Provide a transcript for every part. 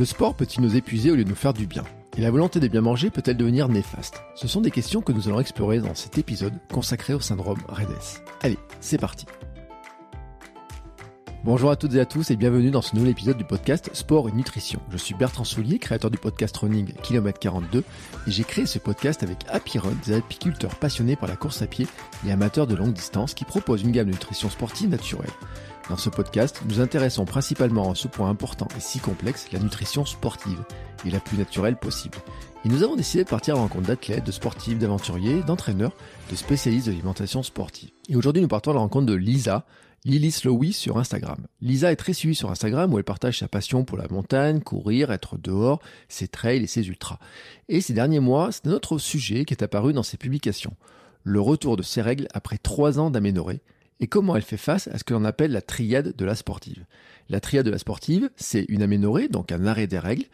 Le sport peut-il nous épuiser au lieu de nous faire du bien? Et la volonté de bien manger peut-elle devenir néfaste? Ce sont des questions que nous allons explorer dans cet épisode consacré au syndrome REDES. Allez, c'est parti Bonjour à toutes et à tous et bienvenue dans ce nouvel épisode du podcast Sport et Nutrition. Je suis Bertrand Soulier, créateur du podcast Running Kilomètre 42 et j'ai créé ce podcast avec Happy des apiculteurs passionnés par la course à pied et amateurs de longue distance qui proposent une gamme de nutrition sportive naturelle. Dans ce podcast, nous intéressons principalement à ce point important et si complexe, la nutrition sportive, et la plus naturelle possible. Et nous avons décidé de partir à la rencontre d'athlètes, de sportifs, d'aventuriers, d'entraîneurs, de spécialistes de l'alimentation sportive. Et aujourd'hui, nous partons à la rencontre de Lisa, Lily Slowy sur Instagram. Lisa est très suivie sur Instagram où elle partage sa passion pour la montagne, courir, être dehors, ses trails et ses ultras. Et ces derniers mois, c'est notre sujet qui est apparu dans ses publications. Le retour de ses règles après trois ans d'aménorrhée et comment elle fait face à ce que l'on appelle la triade de la sportive. La triade de la sportive, c'est une aménorrhée, donc un arrêt des règles,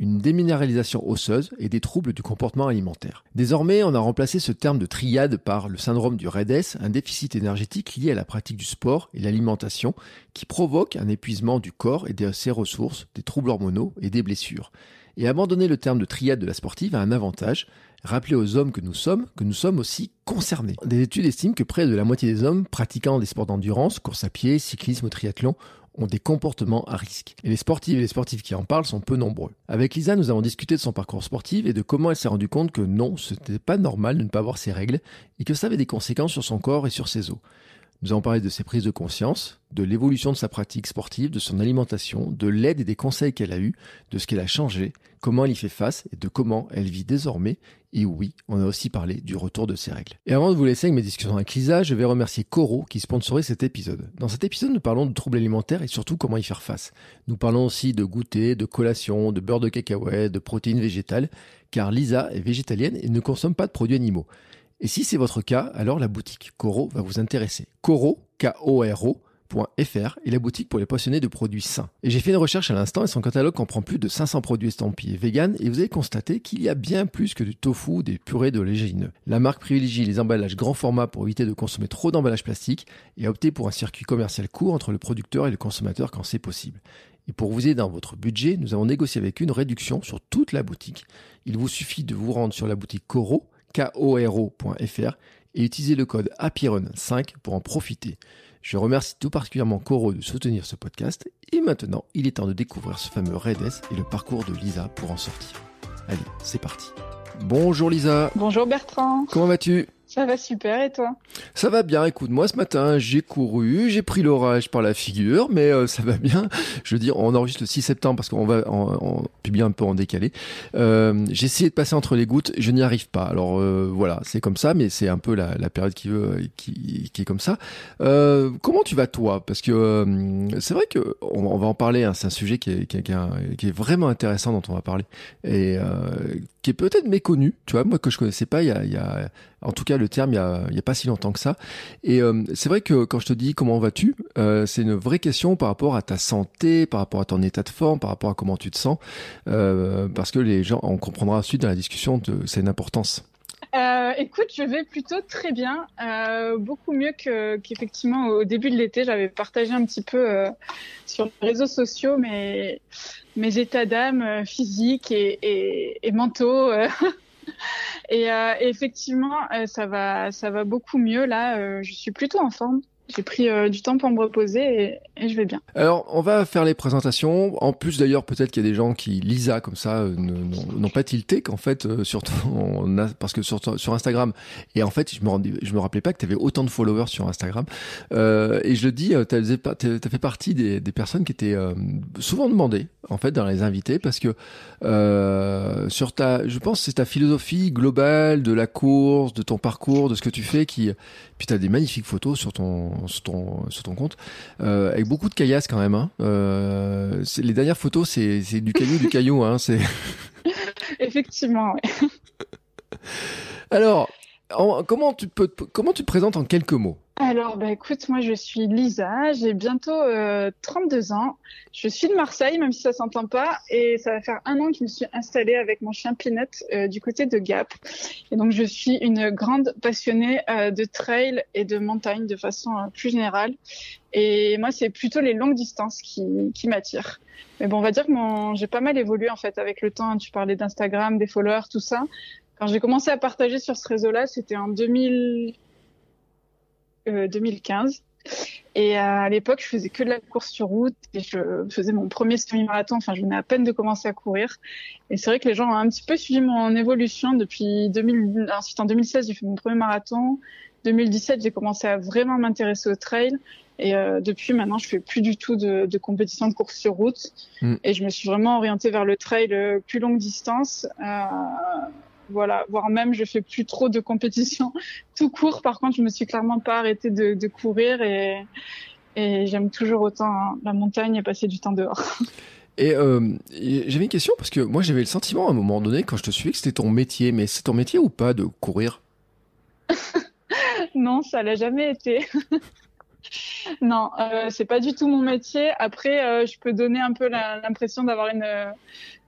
une déminéralisation osseuse et des troubles du comportement alimentaire. Désormais, on a remplacé ce terme de triade par le syndrome du REDES, un déficit énergétique lié à la pratique du sport et l'alimentation qui provoque un épuisement du corps et de ses ressources, des troubles hormonaux et des blessures. Et abandonner le terme de triade de la sportive a un avantage, rappeler aux hommes que nous sommes que nous sommes aussi concernés. Des études estiment que près de la moitié des hommes pratiquant des sports d'endurance, course à pied, cyclisme triathlon, ont des comportements à risque. Et les sportifs et les sportifs qui en parlent sont peu nombreux. Avec Lisa, nous avons discuté de son parcours sportif et de comment elle s'est rendue compte que non, ce n'était pas normal de ne pas avoir ses règles et que ça avait des conséquences sur son corps et sur ses os. Nous avons parlé de ses prises de conscience, de l'évolution de sa pratique sportive, de son alimentation, de l'aide et des conseils qu'elle a eus, de ce qu'elle a changé, comment elle y fait face et de comment elle vit désormais. Et oui, on a aussi parlé du retour de ses règles. Et avant de vous laisser avec mes discussions avec Lisa, je vais remercier Coro qui sponsorise cet épisode. Dans cet épisode, nous parlons de troubles alimentaires et surtout comment y faire face. Nous parlons aussi de goûter, de collation, de beurre de cacahuète, de protéines végétales, car Lisa est végétalienne et ne consomme pas de produits animaux. Et si c'est votre cas, alors la boutique Coro va vous intéresser. Coro, K-O-R-O, est la boutique pour les passionnés de produits sains. Et j'ai fait une recherche à l'instant et son catalogue comprend plus de 500 produits estampillés vegan et vous allez constater qu'il y a bien plus que du tofu des purées de légumineux. La marque privilégie les emballages grand format pour éviter de consommer trop d'emballages plastiques et a opté pour un circuit commercial court entre le producteur et le consommateur quand c'est possible. Et pour vous aider dans votre budget, nous avons négocié avec une réduction sur toute la boutique. Il vous suffit de vous rendre sur la boutique Coro koro.fr et utiliser le code HAPPYRUN5 pour en profiter. Je remercie tout particulièrement Coro de soutenir ce podcast et maintenant il est temps de découvrir ce fameux REDES et le parcours de Lisa pour en sortir. Allez, c'est parti. Bonjour Lisa. Bonjour Bertrand. Comment vas-tu? Ça va super et toi? Ça va bien. Écoute, moi ce matin j'ai couru, j'ai pris l'orage par la figure, mais euh, ça va bien. Je veux dire, on enregistre le 6 septembre parce qu'on va en, publier un peu en décalé. Euh, j'ai essayé de passer entre les gouttes, je n'y arrive pas. Alors euh, voilà, c'est comme ça, mais c'est un peu la, la période qui veut, qui, qui, est comme ça. Euh, comment tu vas toi? Parce que euh, c'est vrai que on, va en parler. Hein, c'est un sujet qui est, qui, est, qui est, vraiment intéressant dont on va parler et qui est peut-être méconnu. Tu vois, moi que je connaissais pas il y a, il y a en tout cas le terme il y a, il y a pas si longtemps que ça. Et euh, c'est vrai que quand je te dis comment vas-tu, euh, c'est une vraie question par rapport à ta santé, par rapport à ton état de forme, par rapport à comment tu te sens, euh, parce que les gens, on comprendra ensuite dans la discussion, de, c'est une importance. Euh, écoute, je vais plutôt très bien, euh, beaucoup mieux que, qu'effectivement au début de l'été. J'avais partagé un petit peu euh, sur les réseaux sociaux mes, mes états d'âme physiques et, et, et mentaux. Et, euh, effectivement, euh, ça va, ça va beaucoup mieux là. Euh, je suis plutôt en forme. J'ai pris euh, du temps pour me reposer et, je vais bien. Alors, on va faire les présentations. En plus, d'ailleurs, peut-être qu'il y a des gens qui, Lisa, comme ça, euh, n'ont pas tilté qu'en fait, euh, surtout, parce que sur, Instagram, et en fait, je me, je me rappelais pas que tu avais autant de followers sur Instagram. Euh, et je le dis, tu as, fait partie des personnes qui étaient souvent demandées, en fait, dans les invités, parce que sur ta, je pense, c'est ta philosophie globale de la course, de ton parcours, de ce que tu fais, qui, puis tu as des magnifiques photos sur ton sur ton, sur ton compte, euh, avec beaucoup de caillasses quand même. Hein. Euh, les dernières photos, c'est du caillou, du caillou. Hein, Effectivement, oui. Alors, comment, tu te présentes en quelques mots? Alors, bah, écoute, moi je suis Lisa, j'ai bientôt 32 ans. Je suis de Marseille, même si ça s'entend pas, et ça va faire un an que je me suis installée avec mon chien Pinette du côté de Gap. Et donc je suis une grande passionnée de trail et de montagne de façon plus générale. Et moi, c'est plutôt les longues distances qui, m'attirent. Mais bon, on va dire que j'ai pas mal évolué en fait avec le temps. Tu parlais d'Instagram, des followers, tout ça. Quand j'ai commencé à partager sur ce réseau-là, c'était en 2000... euh, 2015. Et à l'époque, je faisais que de la course sur route et je faisais mon premier semi-marathon. Enfin, je venais à peine de commencer à courir. Et c'est vrai que les gens ont un petit peu suivi mon évolution depuis 2000. Ensuite, en 2016, j'ai fait mon premier marathon. 2017, j'ai commencé à vraiment m'intéresser au trail. Et euh, depuis maintenant, je fais plus du tout de, de compétition de course sur route. Mm. Et je me suis vraiment orientée vers le trail euh, plus longue distance. Euh, voilà, voire même je fais plus trop de compétition tout court. Par contre, je me suis clairement pas arrêtée de, de courir et, et j'aime toujours autant hein, la montagne et passer du temps dehors. Et, euh, j'avais une question parce que moi j'avais le sentiment à un moment donné quand je te suivais que c'était ton métier, mais c'est ton métier ou pas de courir? Non, ça l'a jamais été. non, euh, c'est pas du tout mon métier. Après, euh, je peux donner un peu l'impression d'avoir une,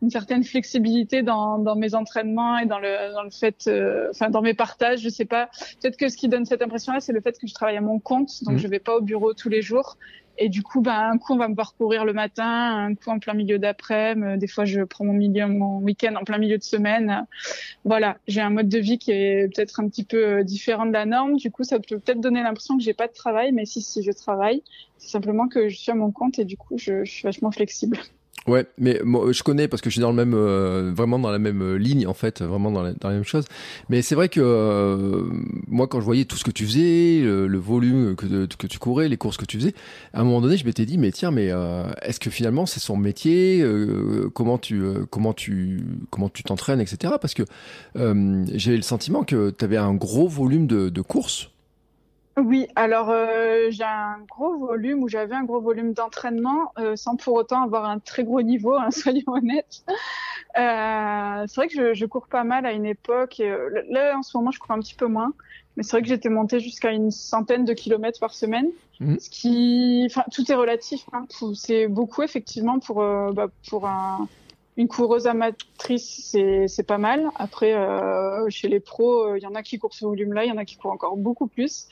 une, certaine flexibilité dans, dans, mes entraînements et dans le, dans le fait, euh, enfin dans mes partages. Je sais pas. Peut-être que ce qui donne cette impression-là, c'est le fait que je travaille à mon compte, donc mmh. je vais pas au bureau tous les jours. Et du coup, ben, un coup, on va me voir courir le matin, un coup en plein milieu d'après-midi. Des fois, je prends mon, milieu, mon week-end en plein milieu de semaine. Voilà, j'ai un mode de vie qui est peut-être un petit peu euh, différent de la norme. Du coup, ça peut peut-être donner l'impression que j'ai pas de travail, mais si, si, je travaille. C'est simplement que je suis à mon compte et du coup, je, je suis vachement flexible. Ouais, mais moi, je connais parce que je suis dans le même, euh, vraiment dans la même euh, ligne en fait, vraiment dans la, dans la même chose. Mais c'est vrai que euh, moi, quand je voyais tout ce que tu faisais, le, volume que, que tu courais, les courses que tu faisais, à un moment donné, je m'étais dit, mais tiens, mais est-ce que finalement c'est son métier Comment tu, comment tu, comment tu t'entraînes, etc. Parce que j'avais le sentiment que tu avais un gros volume de, de courses oui, alors euh, j'ai un gros volume ou j'avais un gros volume d'entraînement euh, sans pour autant avoir un très gros niveau, hein, soyons honnêtes. Euh, c'est vrai que je, je, cours pas mal à une époque. Et, euh, là, en ce moment, je cours un petit peu moins. Mais c'est vrai que j'étais montée jusqu'à une centaine de kilomètres par semaine. Mmh. Ce qui, enfin, tout est relatif. Hein. C'est beaucoup effectivement pour euh, bah, pour un, une coureuse amatrice, c'est pas mal. Après, chez les pros, il y en a qui courent ce volume-là, il y en a qui courent encore beaucoup plus.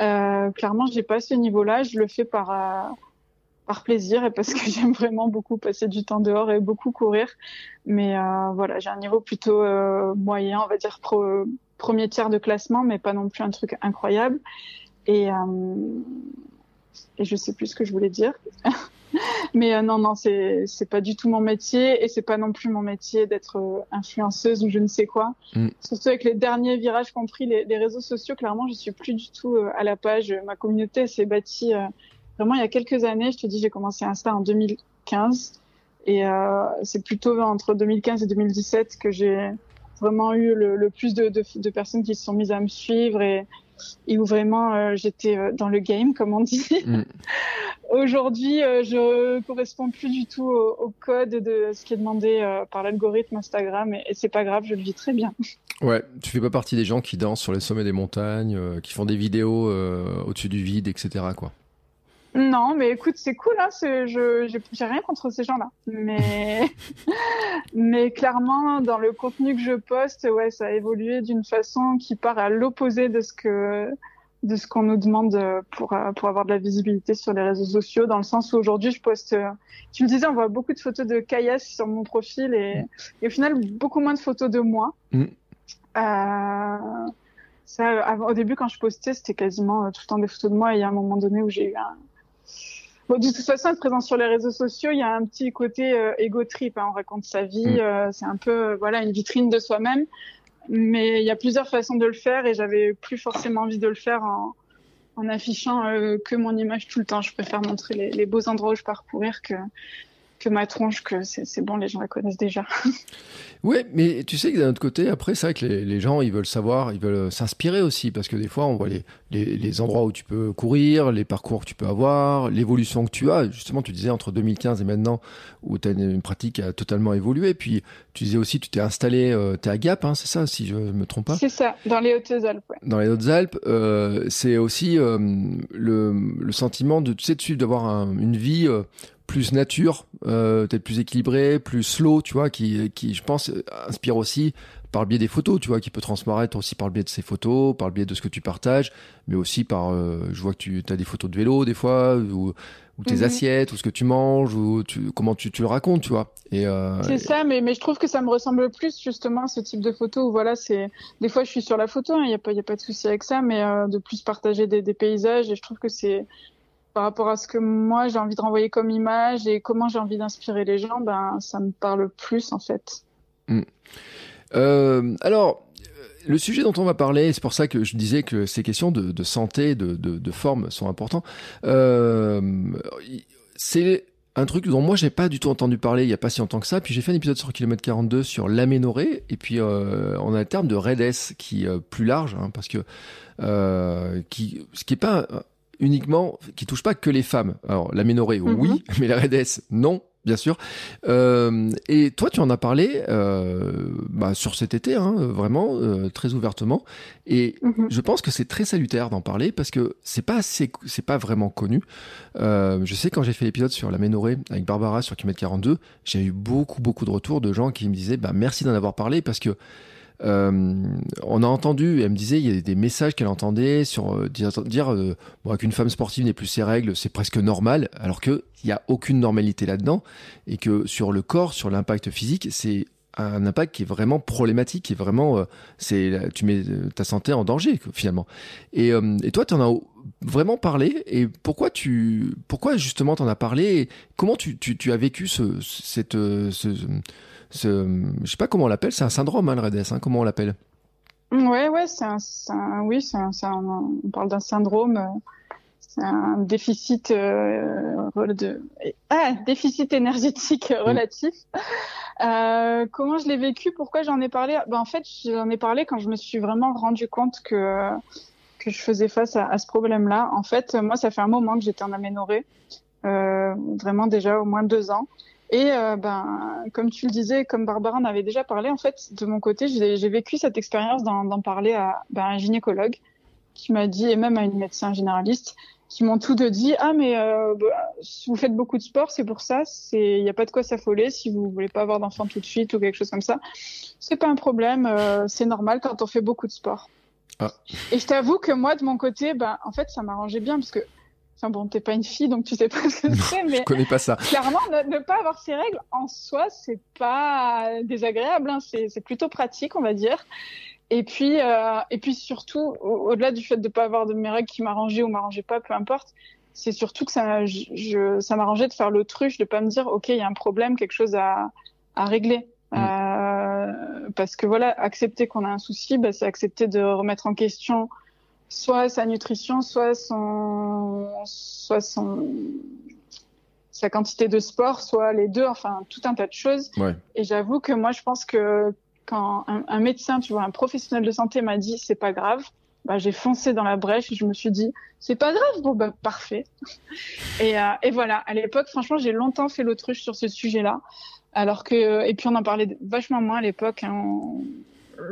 Euh, clairement, j'ai pas ce niveau-là. Je le fais par euh, par plaisir et parce que j'aime vraiment beaucoup passer du temps dehors et beaucoup courir. Mais euh, voilà, j'ai un niveau plutôt euh, moyen, on va dire pro, premier tiers de classement, mais pas non plus un truc incroyable. Et euh, et je sais plus ce que je voulais dire. Mais euh, non, non, c'est c'est pas du tout mon métier et c'est pas non plus mon métier d'être euh, influenceuse ou je ne sais quoi. Mm. Surtout avec les derniers virages qu'ont pris les, les, réseaux sociaux, clairement, je suis plus du tout euh, à la page. Ma communauté s'est bâtie vraiment il y a quelques années. Je te dis, j'ai commencé Insta en 2015 et c'est plutôt entre 2015 et 2017 que j'ai vraiment eu le, le plus de, de, de, personnes qui se sont mises à me suivre et, et où vraiment j'étais dans le game, comme on dit. Mm. Aujourd'hui, euh, je corresponds plus du tout au, code de ce qui est demandé euh, par l'algorithme Instagram et, c'est pas grave, je le vis très bien. Ouais, tu fais pas partie des gens qui dansent sur les sommets des montagnes, euh, qui font des vidéos au-dessus du vide, etc. quoi. Non, mais écoute, c'est cool, hein, je j'ai rien contre ces gens-là, mais mais clairement dans le contenu que je poste, ouais, ça a évolué d'une façon qui part à l'opposé de ce que de ce qu'on nous demande euh, pour, euh, pour avoir de la visibilité sur les réseaux sociaux, dans le sens où aujourd'hui je poste, euh, tu me disais, on voit beaucoup de photos de caillasse sur mon profil et, et, au final beaucoup moins de photos de moi. Mm. Euh, ça, au début quand je postais, c'était quasiment tout le temps des photos de moi et il y a un moment donné où j'ai eu un... Bon, de toute façon, être présent sur les réseaux sociaux, il y a un petit côté euh, trip. Hein, on raconte sa vie, mm. c'est un peu voilà une vitrine de soi-même. Mais il y a plusieurs façons de le faire et j'avais plus forcément envie de le faire en, affichant euh, que mon image tout le temps. Je préfère montrer les, beaux endroits où je parcourir que, que ma tronche, que c'est bon, les gens la connaissent déjà. Oui, mais tu sais que d'un autre côté, après, c'est vrai que les, gens, ils veulent savoir, ils veulent s'inspirer aussi, parce que des fois, on voit les, les, endroits où tu peux courir, les parcours que tu peux avoir, l'évolution que tu as. Justement, tu disais entre 2015 et maintenant, où tu as une, pratique qui a totalement évolué. Puis, tu disais aussi, tu t'es installé, euh, tu es à Gap, hein, c'est ça, si je me trompe pas? C'est ça, dans les Hautes-Alpes. Ouais. Dans les Hautes-Alpes, euh, c'est aussi euh, le, le, sentiment de, tu sais, de suivre, d'avoir une vie plus nature, euh, peut-être plus équilibré, plus slow, tu vois, qui, qui, je pense, inspire aussi par le biais des photos, tu vois, qui peut transparaître aussi par le biais de ces photos, par le biais de ce que tu partages, mais aussi par, euh, je vois que tu as des photos de vélo des fois, ou, tes mhm. assiettes, ou ce que tu manges, ou tu, comment tu, tu le racontes, tu vois. Et euh, c'est ça, mais, mais je trouve que ça me ressemble plus justement ce type de photo où voilà, c'est des fois je suis sur la photo, il hein, n'y a pas, y a pas de souci avec ça, mais de plus partager des, des paysages et je trouve que c'est par rapport à ce que moi j'ai envie de renvoyer comme image et comment j'ai envie d'inspirer les gens, ben ça me parle plus en fait. Hmm. Euh, alors, le sujet dont on va parler, c'est pour ça que je disais que ces questions de, santé, de, de, forme sont importantes. Euh, c'est un truc dont moi j'ai pas du tout entendu parler il y a pas si longtemps que ça. Puis j'ai fait un épisode sur kilomètre 42 sur l'aménorrhée et puis euh, on a le terme de REDS qui est plus large hein, parce que qui ce qui est pas uniquement, qui touche pas que les femmes. Alors, l'aménorrhée, mhm. oui, mais la REDS, non, bien sûr. Euh, et toi, tu en as parlé euh, bah, sur cet été, hein, vraiment euh, très ouvertement. Et mhm. je pense que c'est très salutaire d'en parler parce que c'est pas c'est pas vraiment connu. Je sais quand j'ai fait l'épisode sur l'aménorrhée avec Barbara sur Kilomètre 42, j'ai eu beaucoup beaucoup de retours de gens qui me disaient bah merci d'en avoir parlé parce que euh, on a entendu, elle me disait, il y a des messages qu'elle entendait sur euh, dire, euh, qu'une femme sportive n'est plus ses règles, c'est presque normal, alors qu'il n'y a aucune normalité là-dedans, et que sur le corps, sur l'impact physique, c'est un impact qui est vraiment problématique, qui est vraiment, c'est, tu mets ta santé en danger finalement. Et, toi, tu en as vraiment parlé. Et pourquoi tu, pourquoi justement t'en as parlé et Comment tu, tu, as vécu ce, cette, ce, ce, je sais pas comment on l'appelle, c'est un syndrome, hein, le REDS, hein, comment on l'appelle? Ouais, ouais, c'est un, oui, c'est on parle d'un syndrome, euh, c'est un déficit euh, de, ah, déficit énergétique mm. relatif. Euh, comment je l'ai vécu Pourquoi j'en ai parlé? Ben, en fait, j'en ai parlé quand je me suis vraiment rendu compte que que je faisais face à, à ce problème-là. En fait, moi, ça fait un moment que j'étais en aménorrhée, euh, vraiment déjà au moins deux ans. Et euh, ben, comme tu le disais, comme Barbara en avait déjà parlé, en fait, de mon côté, j'ai vécu cette expérience d'en parler à ben, un gynécologue qui m'a dit, et même à une médecin généraliste, qui m'ont tout de dit, ah mais euh, bah, si vous faites beaucoup de sport, c'est pour ça, il n'y a pas de quoi s'affoler si vous voulez pas avoir d'enfant tout de suite ou quelque chose comme ça. C'est pas un problème, euh, c'est normal quand on fait beaucoup de sport. Ah. Et je t'avoue que moi, de mon côté, ben, en fait, ça m'arrangeait bien parce que Enfin bon, t'es pas une fille, donc tu sais pas ce que c'est, mais. Je connais pas ça. Clairement, ne, pas avoir ces règles en soi, c'est pas désagréable, hein, c'est plutôt pratique, on va dire. Et puis, euh, et puis surtout, au-delà du fait de pas avoir de mes règles qui m'arrangeaient ou m'arrangeaient pas, peu importe, c'est surtout que ça, je, ça m'arrangeait de faire l'autruche, de pas me dire, ok, il y a un problème, quelque chose à, à régler. Mm. Euh, parce que voilà, accepter qu'on a un souci, bah, c'est accepter de remettre en question soit sa nutrition, soit son, soit son, sa quantité de sport, soit les deux, enfin tout un tas de choses. Et j'avoue que moi, je pense que quand un, médecin, tu vois, un professionnel de santé m'a dit c'est pas grave, bah, j'ai foncé dans la brèche et je me suis dit c'est pas grave, bon bah parfait. et, euh, et voilà, à l'époque, franchement, j'ai longtemps fait l'autruche sur ce sujet-là. Alors que, et puis on en parlait vachement moins à l'époque. Hein,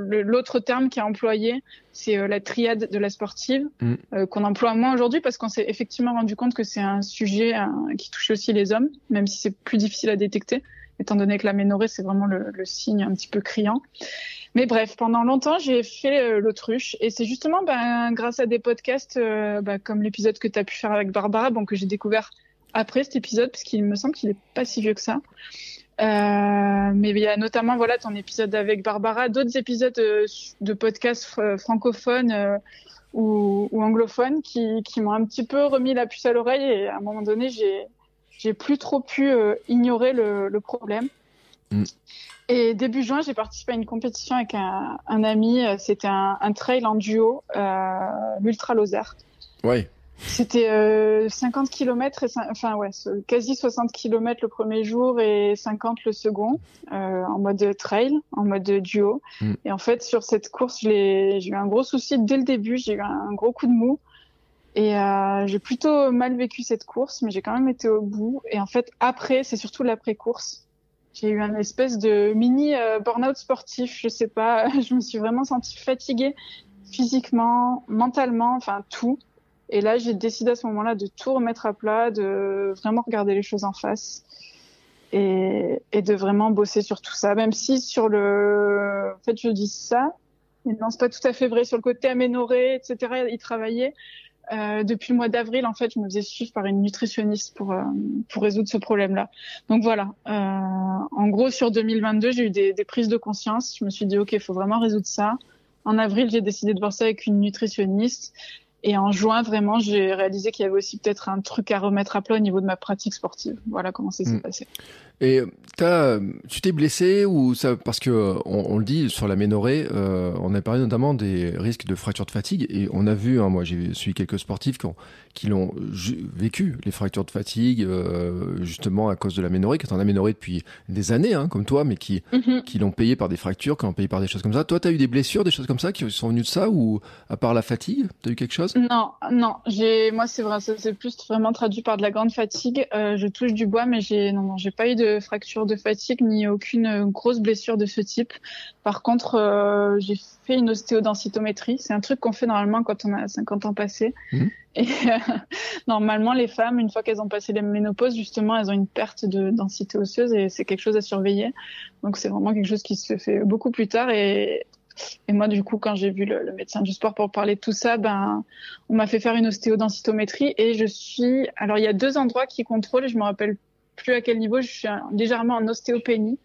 l'autre terme qui est employé, c'est euh, la triade de la sportive, mm. euh, qu'on emploie moins aujourd'hui parce qu'on s'est effectivement rendu compte que c'est un sujet qui touche aussi les hommes, même si c'est plus difficile à détecter, étant donné que la ménorrhée, c'est vraiment le, signe un petit peu criant. Mais bref, pendant longtemps, j'ai fait euh, l'autruche et c'est justement ben, grâce à des podcasts ben, comme l'épisode que tu as pu faire avec Barbara, bon, que j'ai découvert après cet épisode, parce qu'il me semble qu'il n'est pas si vieux que ça. Euh, mais il y a notamment voilà ton épisode avec Barbara, d'autres épisodes euh, de, podcasts francophones euh, ou, ou, anglophones qui, qui m'ont un petit peu remis la puce à l'oreille et à un moment donné j'ai j'ai plus trop pu ignorer le, le problème. Mm. Et début juin, j'ai participé à une compétition avec un, un ami. C'était un, un, trail en duo, l'Ultra Lozère. Ouais. C'était euh, 50 km, et, enfin ouais, quasi 60 km le premier jour et 50 le second, euh, en mode trail, en mode duo. Mm. Et en fait, sur cette course, j'ai eu un gros souci dès le début, j'ai eu un gros coup de mou. Et euh, j'ai plutôt mal vécu cette course, mais j'ai quand même été au bout. Et en fait, après, c'est surtout l'après-course. J'ai eu un espèce de mini euh, burn-out sportif, je sais pas. Je me suis vraiment sentie fatiguée physiquement, mentalement, enfin tout. Et là, j'ai décidé à ce moment-là de tout remettre à plat, de vraiment regarder les choses en face et, de vraiment bosser sur tout ça. Même si sur le, en fait, je dis ça, mais non, c'est pas tout à fait vrai. Sur le côté aménoré, etc., y travailler. Euh, depuis le mois d'avril, en fait, je me faisais suivre par une nutritionniste pour euh, pour résoudre ce problème-là. Donc voilà. Euh, en gros, sur 2022, j'ai eu des, des, prises de conscience. Je me suis dit, ok, il faut vraiment résoudre ça. En avril, j'ai décidé de voir ça avec une nutritionniste. Et en juin, vraiment, j'ai réalisé qu'il y avait aussi peut-être un truc à remettre à plat au niveau de ma pratique sportive. Voilà comment ça s'est mm. passé. Et as, tu t'es blessé ou ça parce que on, on le dit sur la ménorée, euh, on a parlé notamment des risques de fracture de fatigue et on a vu, hein, moi j'ai suivi quelques sportifs qui, ont, qui l'ont vécu les fractures de fatigue euh, justement à cause de la ménorée, qui est en aménorée depuis des années, hein, comme toi, mais qui mhm. qui l'ont payé par des fractures, qui l'ont payé par des choses comme ça. Toi, tu as eu des blessures, des choses comme ça qui sont venues de ça ou à part la fatigue, tu as eu quelque chose? Non, non, j'ai moi c'est vrai, c'est plus vraiment traduit par de la grande fatigue. Euh, je touche du bois, mais j'ai non, non, j'ai pas eu de fracture de fatigue ni aucune grosse blessure de ce type. Par contre, euh, j'ai fait une ostéodensitométrie. C'est un truc qu'on fait normalement quand on a 50 ans passés. Mmh. Et euh, normalement, les femmes, une fois qu'elles ont passé les ménopauses, justement, elles ont une perte de densité osseuse et c'est quelque chose à surveiller. Donc c'est vraiment quelque chose qui se fait beaucoup plus tard et et moi, du coup, quand j'ai vu le, médecin du sport pour parler de tout ça, ben, on m'a fait faire une ostéodensitométrie et je suis. Alors, il y a deux endroits qui contrôlent. Je me rappelle plus à quel niveau, je suis légèrement en ostéopénie.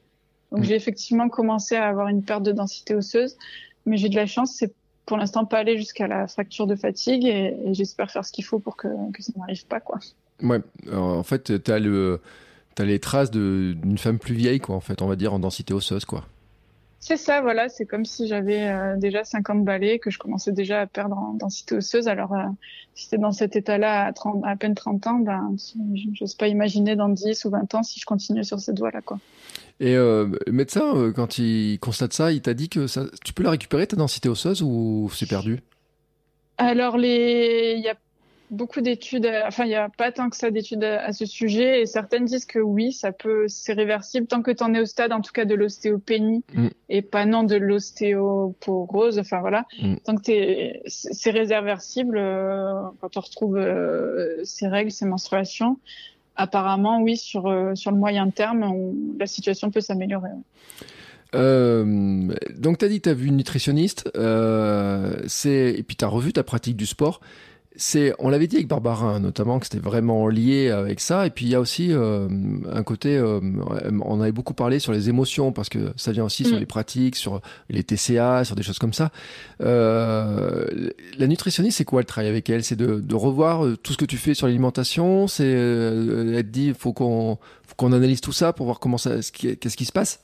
Donc mm. j'ai effectivement commencé à avoir une perte de densité osseuse, mais j'ai de la chance, c'est pour l'instant pas aller jusqu'à la fracture de fatigue et, j'espère faire ce qu'il faut pour que, que ça n'arrive pas quoi. Ouais, en fait, tu as le as les traces d'une femme plus vieille quoi en fait, on va dire en densité osseuse quoi. C'est ça, voilà, c'est comme si j'avais euh, déjà 50 balais, que je commençais déjà à perdre en densité osseuse. Alors, euh, si c'était dans cet état-là à, 30, à peine 30 ans, ben, j'ose pas imaginer dans 10 ou 20 ans si je continue sur cette voie-là, quoi. Et euh, le médecin, euh, quand il constate ça, il t'a dit que ça, tu peux la récupérer, ta densité osseuse, ou c'est perdu? Alors, les... il y a beaucoup d'études, enfin il n'y a pas tant que ça d'études à, ce sujet et certaines disent que oui, ça peut, c'est réversible tant que tu en es au stade en tout cas de l'ostéopénie mm. et pas non de l'ostéoporose, enfin voilà, mm. tant que c'est réversible euh, quand on retrouve euh, ces règles, ces menstruations. Apparemment, oui, sur euh, sur le moyen terme, la situation peut s'améliorer. donc, tu as dit que tu as vu une nutritionniste, c'est et puis tu as revu ta pratique du sport c'est, on l'avait dit avec Barbara notamment que c'était vraiment lié avec ça. Et puis il y a aussi euh, un côté, euh, on avait beaucoup parlé sur les émotions parce que ça vient aussi sur mm. les pratiques, sur les TCA, sur des choses comme ça. Euh, la nutritionniste, c'est quoi le travail avec elle? C'est de, de, revoir euh, tout ce que tu fais sur l'alimentation. C'est être dit, faut qu'on, faut qu'on analyse tout ça pour voir comment ça, qu'est-ce qui se passe?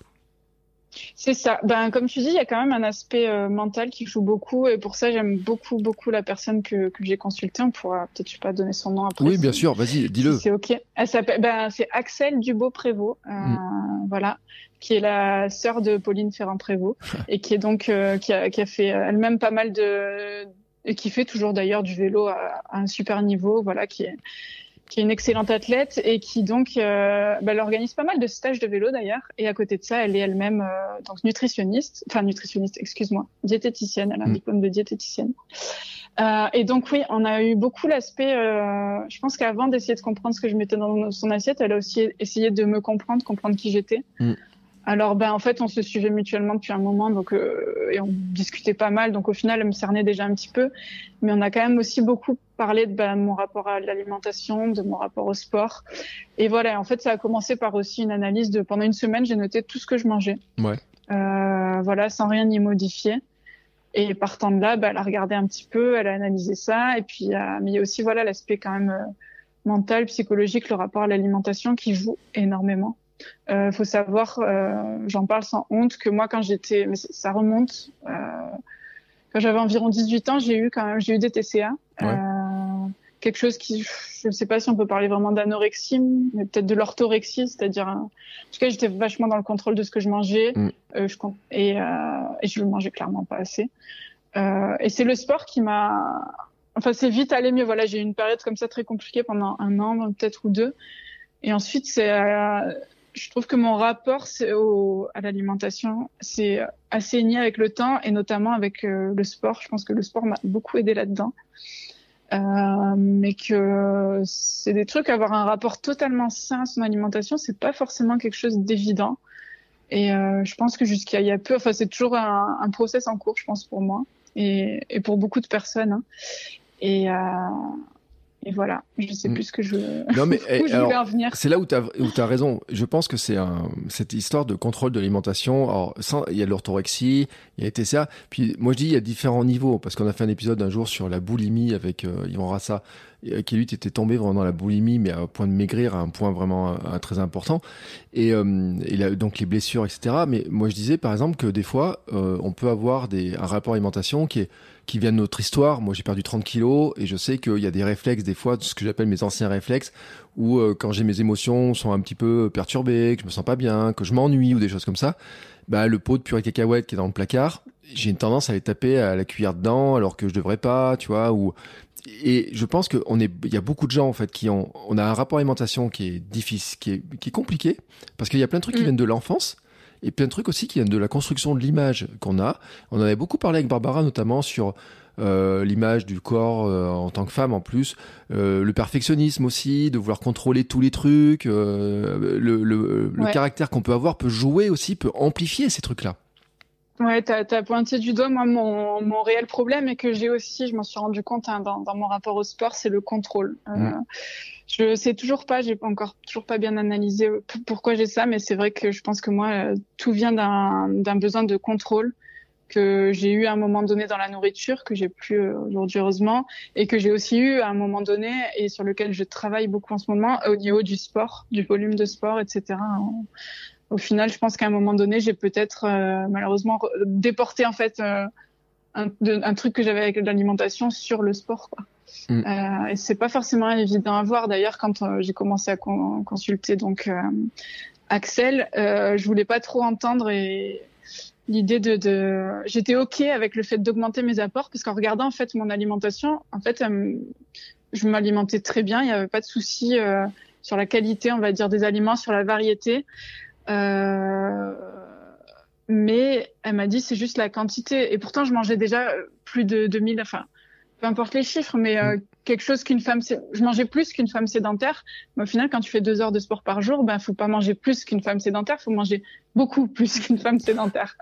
C'est ça. Ben, comme tu dis, il y a quand même un aspect euh, mental qui joue beaucoup, et pour ça, j'aime beaucoup, beaucoup la personne que, que j'ai consultée. On pourra peut-être, je sais pas, donner son nom après. Oui, bien sûr. Vas-y, dis-le. c'est ok. Elle s'appelle, ben, c'est Axel Dubo-Prévost, euh, mm. voilà, qui est la sœur de Pauline Ferrand-Prévost, et qui est donc, euh, qui, a, qui a fait elle-même pas mal de, et qui fait toujours d'ailleurs du vélo à, à, un super niveau, voilà, qui est qui est une excellente athlète et qui donc euh, bah, elle organise pas mal de stages de vélo d'ailleurs. Et à côté de ça elle est elle-même euh, donc nutritionniste enfin nutritionniste excuse-moi diététicienne. Elle a un mm. diplôme de diététicienne. Euh, et donc oui on a eu beaucoup l'aspect euh, je pense qu'avant d'essayer de comprendre ce que je mettais dans son assiette elle a aussi essayé de me comprendre comprendre qui j'étais. Mm. Alors ben en fait on se suivait mutuellement depuis un moment donc euh, et on discutait pas mal. Donc au final elle me cernait déjà un petit peu. Mais on a quand même aussi beaucoup parlé de, ben, mon rapport à l'alimentation, de mon rapport au sport. Et voilà en fait ça a commencé par aussi une analyse de pendant une semaine j'ai noté tout ce que je mangeais. Ouais. euh, voilà sans rien y modifier. Et partant de là ben, elle a regardé un petit peu elle a analysé ça. Et puis euh, mais il y a aussi voilà l'aspect quand même euh, mental psychologique le rapport à l'alimentation qui joue énormément. Euh, faut savoir, j'en parle sans honte, que moi quand j'étais, mais ça remonte, quand j'avais environ 18 ans, j'ai eu quand même, j'ai eu des TCA. Euh, quelque chose qui, je ne sais pas si on peut parler vraiment d'anorexie, mais peut-être de l'orthorexie, c'est-à-dire, en tout cas, j'étais vachement dans le contrôle de ce que je mangeais, mm. euh, je, et, euh, et je le mangeais clairement pas assez. Euh, et c'est le sport qui m'a, enfin, c'est vite allé mieux. Voilà, j'ai eu une période comme ça très compliquée pendant un an, peut-être ou deux. Et ensuite, c'est, euh, je trouve que mon rapport au, à l'alimentation, c'est assaini avec le temps et notamment avec euh, le sport. Je pense que le sport m'a beaucoup aidé là-dedans. Euh, mais que c'est des trucs, avoir un rapport totalement sain à son alimentation, c'est pas forcément quelque chose d'évident. Et euh, je pense que jusqu'à il y a peu, enfin c'est toujours un, un, process en cours, je pense pour moi et, et pour beaucoup de personnes. Hein. Et, euh, et voilà, je sais mm. plus ce que je, non, mais, où je voulais en venir. C'est là où tu as, as, raison. Je pense que c'est un, cette histoire de contrôle de l'alimentation. Alors, il y a l'orthorexie, il y a TCA. Puis moi, je dis, il y a différents niveaux. Parce qu'on a fait un épisode un jour sur la boulimie avec euh, Yvan Rassa, euh, qui lui était tombé vraiment dans la boulimie, mais à un point de maigrir, à un point vraiment euh, très important. Et, euh, et donc les blessures, etc. Mais moi, je disais, par exemple, que des fois, on peut avoir des, un rapport alimentation qui est qui vient de notre histoire. Moi, j'ai perdu 30 kilos et je sais qu'il y a des réflexes, des fois, ce que j'appelle mes anciens réflexes, où euh, quand j'ai mes émotions sont un petit peu perturbées, que je me sens pas bien, que je m'ennuie ou des choses comme ça, bah, le pot de purée de cacahuètes qui est dans le placard, j'ai une tendance à les taper à la cuillère dedans alors que je devrais pas, tu vois, ou et je pense qu'on est, il y a beaucoup de gens en fait qui ont, on a un rapport alimentation qui est difficile, qui est, qui est compliqué parce qu'il y a plein de trucs qui mm. viennent de l'enfance et plein de trucs aussi qui viennent de la construction de l'image qu'on a. On en avait beaucoup parlé avec Barbara notamment sur euh, l'image du corps euh, en tant que femme en plus, euh, le perfectionnisme aussi, de vouloir contrôler tous les trucs, le, le, le caractère qu'on peut avoir peut jouer aussi, peut amplifier ces trucs-là. Ouais, tu as, pointé du doigt, moi, mon, mon réel problème et que j'ai aussi, je m'en suis rendu compte hein, dans, dans, mon rapport au sport, c'est le contrôle. Mm. Je sais toujours pas, j'ai encore toujours pas bien analysé pourquoi j'ai ça, mais c'est vrai que je pense que moi, euh, tout vient d'un besoin de contrôle que j'ai eu à un moment donné dans la nourriture, que j'ai plus euh, aujourd'hui heureusement, et que j'ai aussi eu à un moment donné et sur lequel je travaille beaucoup en ce moment au niveau du sport, du volume de sport, etc au final, je pense qu'à un moment donné, j'ai peut-être euh, malheureusement déporté en fait euh, un, un, truc que j'avais avec l'alimentation sur le sport. Quoi. Mm. Euh, et c'est pas forcément évident à voir. D'ailleurs, quand euh, j'ai commencé à consulter donc Axel, je voulais pas trop entendre et l'idée de, j'étais ok avec le fait d'augmenter mes apports parce qu'en regardant en fait mon alimentation, en fait, je m'alimentais très bien. Il n'y avait pas de souci sur la qualité, on va dire, des aliments, sur la variété. Euh, mais elle m'a dit c'est juste la quantité. Et pourtant, je mangeais déjà plus de 2000, enfin, peu importe les chiffres, mais euh, mm. quelque chose qu'une femme, je mangeais plus qu'une femme sédentaire. Mais au final, quand tu fais deux heures de sport par jour, ben, faut pas manger plus qu'une femme sédentaire, faut manger beaucoup plus qu'une femme sédentaire.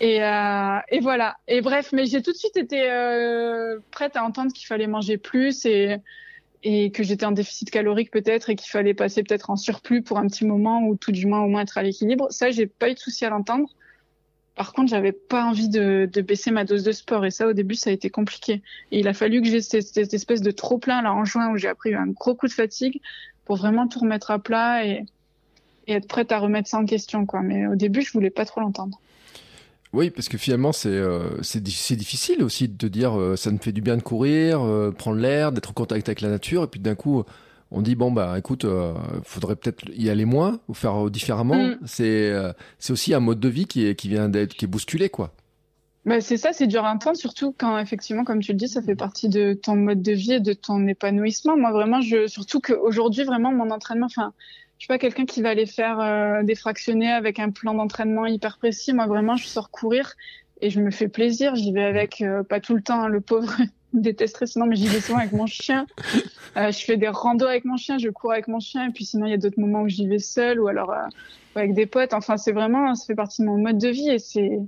Et, euh, et voilà. Et bref, mais j'ai tout de suite été euh, prête à entendre qu'il fallait manger plus et et que j'étais en déficit calorique peut-être et qu'il fallait passer peut-être en surplus pour un petit moment ou tout du moins au moins être à l'équilibre. Ça, j'ai pas eu de souci à l'entendre. Par contre, j'avais pas envie de, baisser ma dose de sport et ça, au début, ça a été compliqué. Il a fallu que j'ai cette, espèce de trop plein là en juin où j'ai appris un gros coup de fatigue pour vraiment tout remettre à plat et, être prête à remettre ça en question. Mais au début, je voulais pas trop l'entendre. Oui, parce que finalement, c'est euh, difficile aussi de dire euh, ça me fait du bien de courir, euh, prendre l'air, d'être en contact avec la nature, et puis d'un coup, on dit bon bah écoute, euh, faudrait peut-être y aller moins ou faire différemment. Mm. C'est c'est aussi un mode de vie qui est qui vient d'être qui est bousculé quoi. Bah c'est ça, c'est dur à entendre, surtout quand effectivement, comme tu le dis, ça fait partie de ton mode de vie et de ton épanouissement. Moi vraiment, je surtout qu'aujourd'hui vraiment mon entraînement, enfin je suis pas quelqu'un qui va aller faire euh, des fractionnés avec un plan d'entraînement hyper précis. Moi, vraiment, je sors courir et je me fais plaisir. J'y vais avec, euh, pas tout le temps, hein, le pauvre détesterait sinon, mais j'y vais souvent avec mon chien. Euh, je fais des randos avec mon chien, je cours avec mon chien. Et puis sinon, il y a d'autres moments où j'y vais seule ou alors euh, avec des potes. Enfin, c'est vraiment, ça fait partie de mon mode de vie et c'est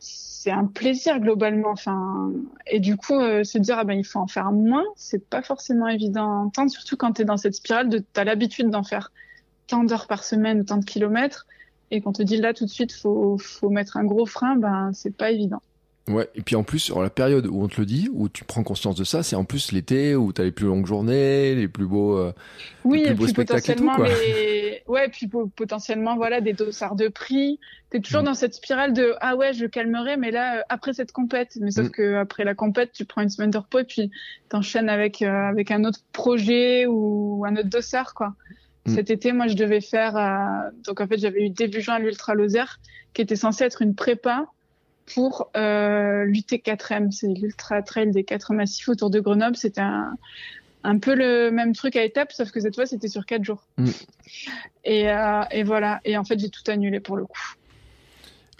c'est un plaisir globalement. Enfin, et du coup, se dire ah ben il faut en faire moins, c'est pas forcément évident à entendre, surtout quand tu es dans cette spirale de t'as l'habitude d'en faire tant d'heures par semaine, tant de kilomètres, et qu'on te dit là tout de suite, faut, faut mettre un gros frein, ben c'est pas évident. Ouais, et puis en plus, la période où on te le dit, où tu prends conscience de ça, c'est en plus l'été où tu as les plus longues journées, les plus beaux, euh, oui, les plus et beaux puis spectacles et tout, potentiellement, quoi. les... ouais, puis po- potentiellement, voilà, des dossards de prix. T'es toujours Mm. dans cette spirale de ah ouais, je calmerai, mais là, euh, après cette compète. Mais sauf Mm. que après la compète, tu prends une semaine de repos et puis t'enchaînes avec, euh, avec un autre projet ou un autre dossard, quoi. Mm. Cet été, moi, je devais faire, euh, donc en fait, j'avais eu début juin l'Ultra Lozère, qui était censé être une prépa pour euh, l'UT4M, c'est l'Ultra Trail des quatre massifs autour de Grenoble. C'était un, un peu le même truc à étapes, sauf que cette fois, c'était sur quatre jours. Mm. Et, euh, et voilà. Et en fait, j'ai tout annulé pour le coup.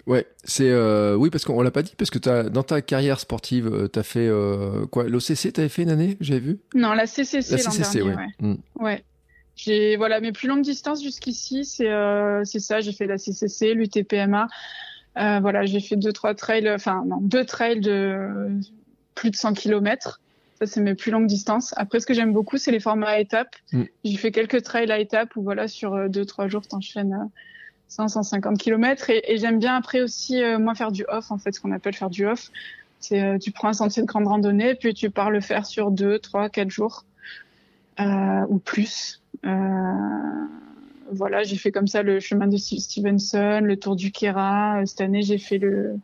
Ouais, c'est euh, oui parce qu'on l'a pas dit parce que t'as dans ta carrière sportive, euh, t'as fait quoi L'OCC, t'avais fait une année, j'avais vu? Non, la CCC La CCC, dernier, ouais. ouais. Mm. Ouais. J'ai voilà mes plus longues distances jusqu'ici, c'est euh, c'est ça. J'ai fait la CCC, l'UTPMA. Euh, voilà, j'ai fait deux trois trails, enfin non deux trails de plus de 100 km. Ça c'est mes plus longues distances. Après, ce que j'aime beaucoup, c'est les formats à étapes. Mm. J'ai fait quelques trails à étapes où voilà sur euh, deux trois jours t'enchaînes euh, 100 150 km et, et j'aime bien après aussi euh, moi faire du off en fait, ce qu'on appelle faire du off. C'est euh, tu prends un sentier de grande randonnée puis tu pars le faire sur deux, trois, quatre jours ou plus. Euh, voilà, j'ai fait comme ça le chemin de Steve Stevenson, le tour du Kera. Euh, Cette année, j'ai fait le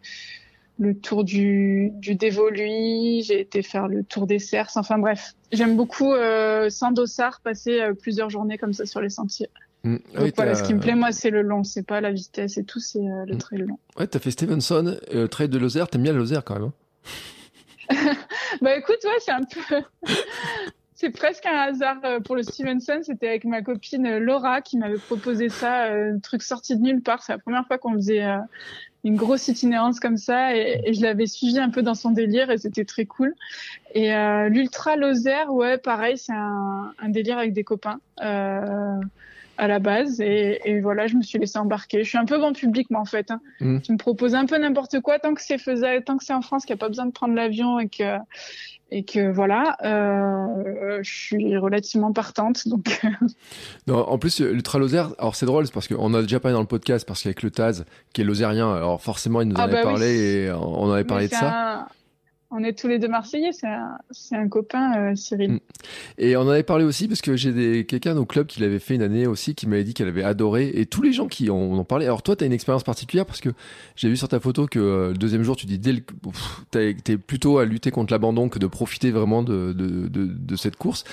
le tour du du Dévoluy. J'ai été faire le tour des Cerfs. Enfin bref, j'aime beaucoup euh, sans dossard passer euh, plusieurs journées comme ça sur les sentiers. Mm. Ah Donc oui, voilà, t'as- ce qui me plaît moi, c'est le long, c'est pas la vitesse et tout, c'est euh, le Mm. trail long. Ouais, t'as fait Stevenson, euh, trail de Lozère. T'aimes bien Lozère quand même. hein Bah écoute, ouais, c'est un peu. C'est presque un hasard euh, pour le Stevenson. C'était avec ma copine euh, Laura qui m'avait proposé ça, euh, un truc sorti de nulle part. C'est la première fois qu'on faisait une grosse itinérance comme ça et, je l'avais suivi un peu dans son délire et c'était très cool. Et l'Ultra Lozère, ouais, pareil, c'est un, délire avec des copains à la base et, et voilà, je me suis laissée embarquer. Je suis un peu grand public moi en fait. Hein. Mm. Tu me proposes un peu n'importe quoi tant que c'est faisable, tant que c'est en France, qu'il n'y a pas besoin de prendre l'avion et que et que voilà, euh, je suis relativement partante. Donc Non, en plus, euh, l'Ultra Lozère, alors c'est drôle, c'est parce qu'on a déjà parlé dans le podcast, parce qu'avec le Taz, qui est lozérien, alors forcément, il nous en Ah avait bah oui. parlé et on avait parlé Mais de ça. un- On est tous les deux Marseillais, c'est un, copain, euh, Cyril. Mm. Et on en avait parlé aussi parce que j'ai quelqu'un au club qui l'avait fait une année aussi qui m'avait dit qu'elle avait adoré et tous les gens qui en ont parlé. Alors toi, tu as une expérience particulière parce que j'ai vu sur ta photo que euh, le deuxième jour, tu dis dès le t'es plutôt à lutter contre l'abandon que de profiter vraiment de de, de, de cette course.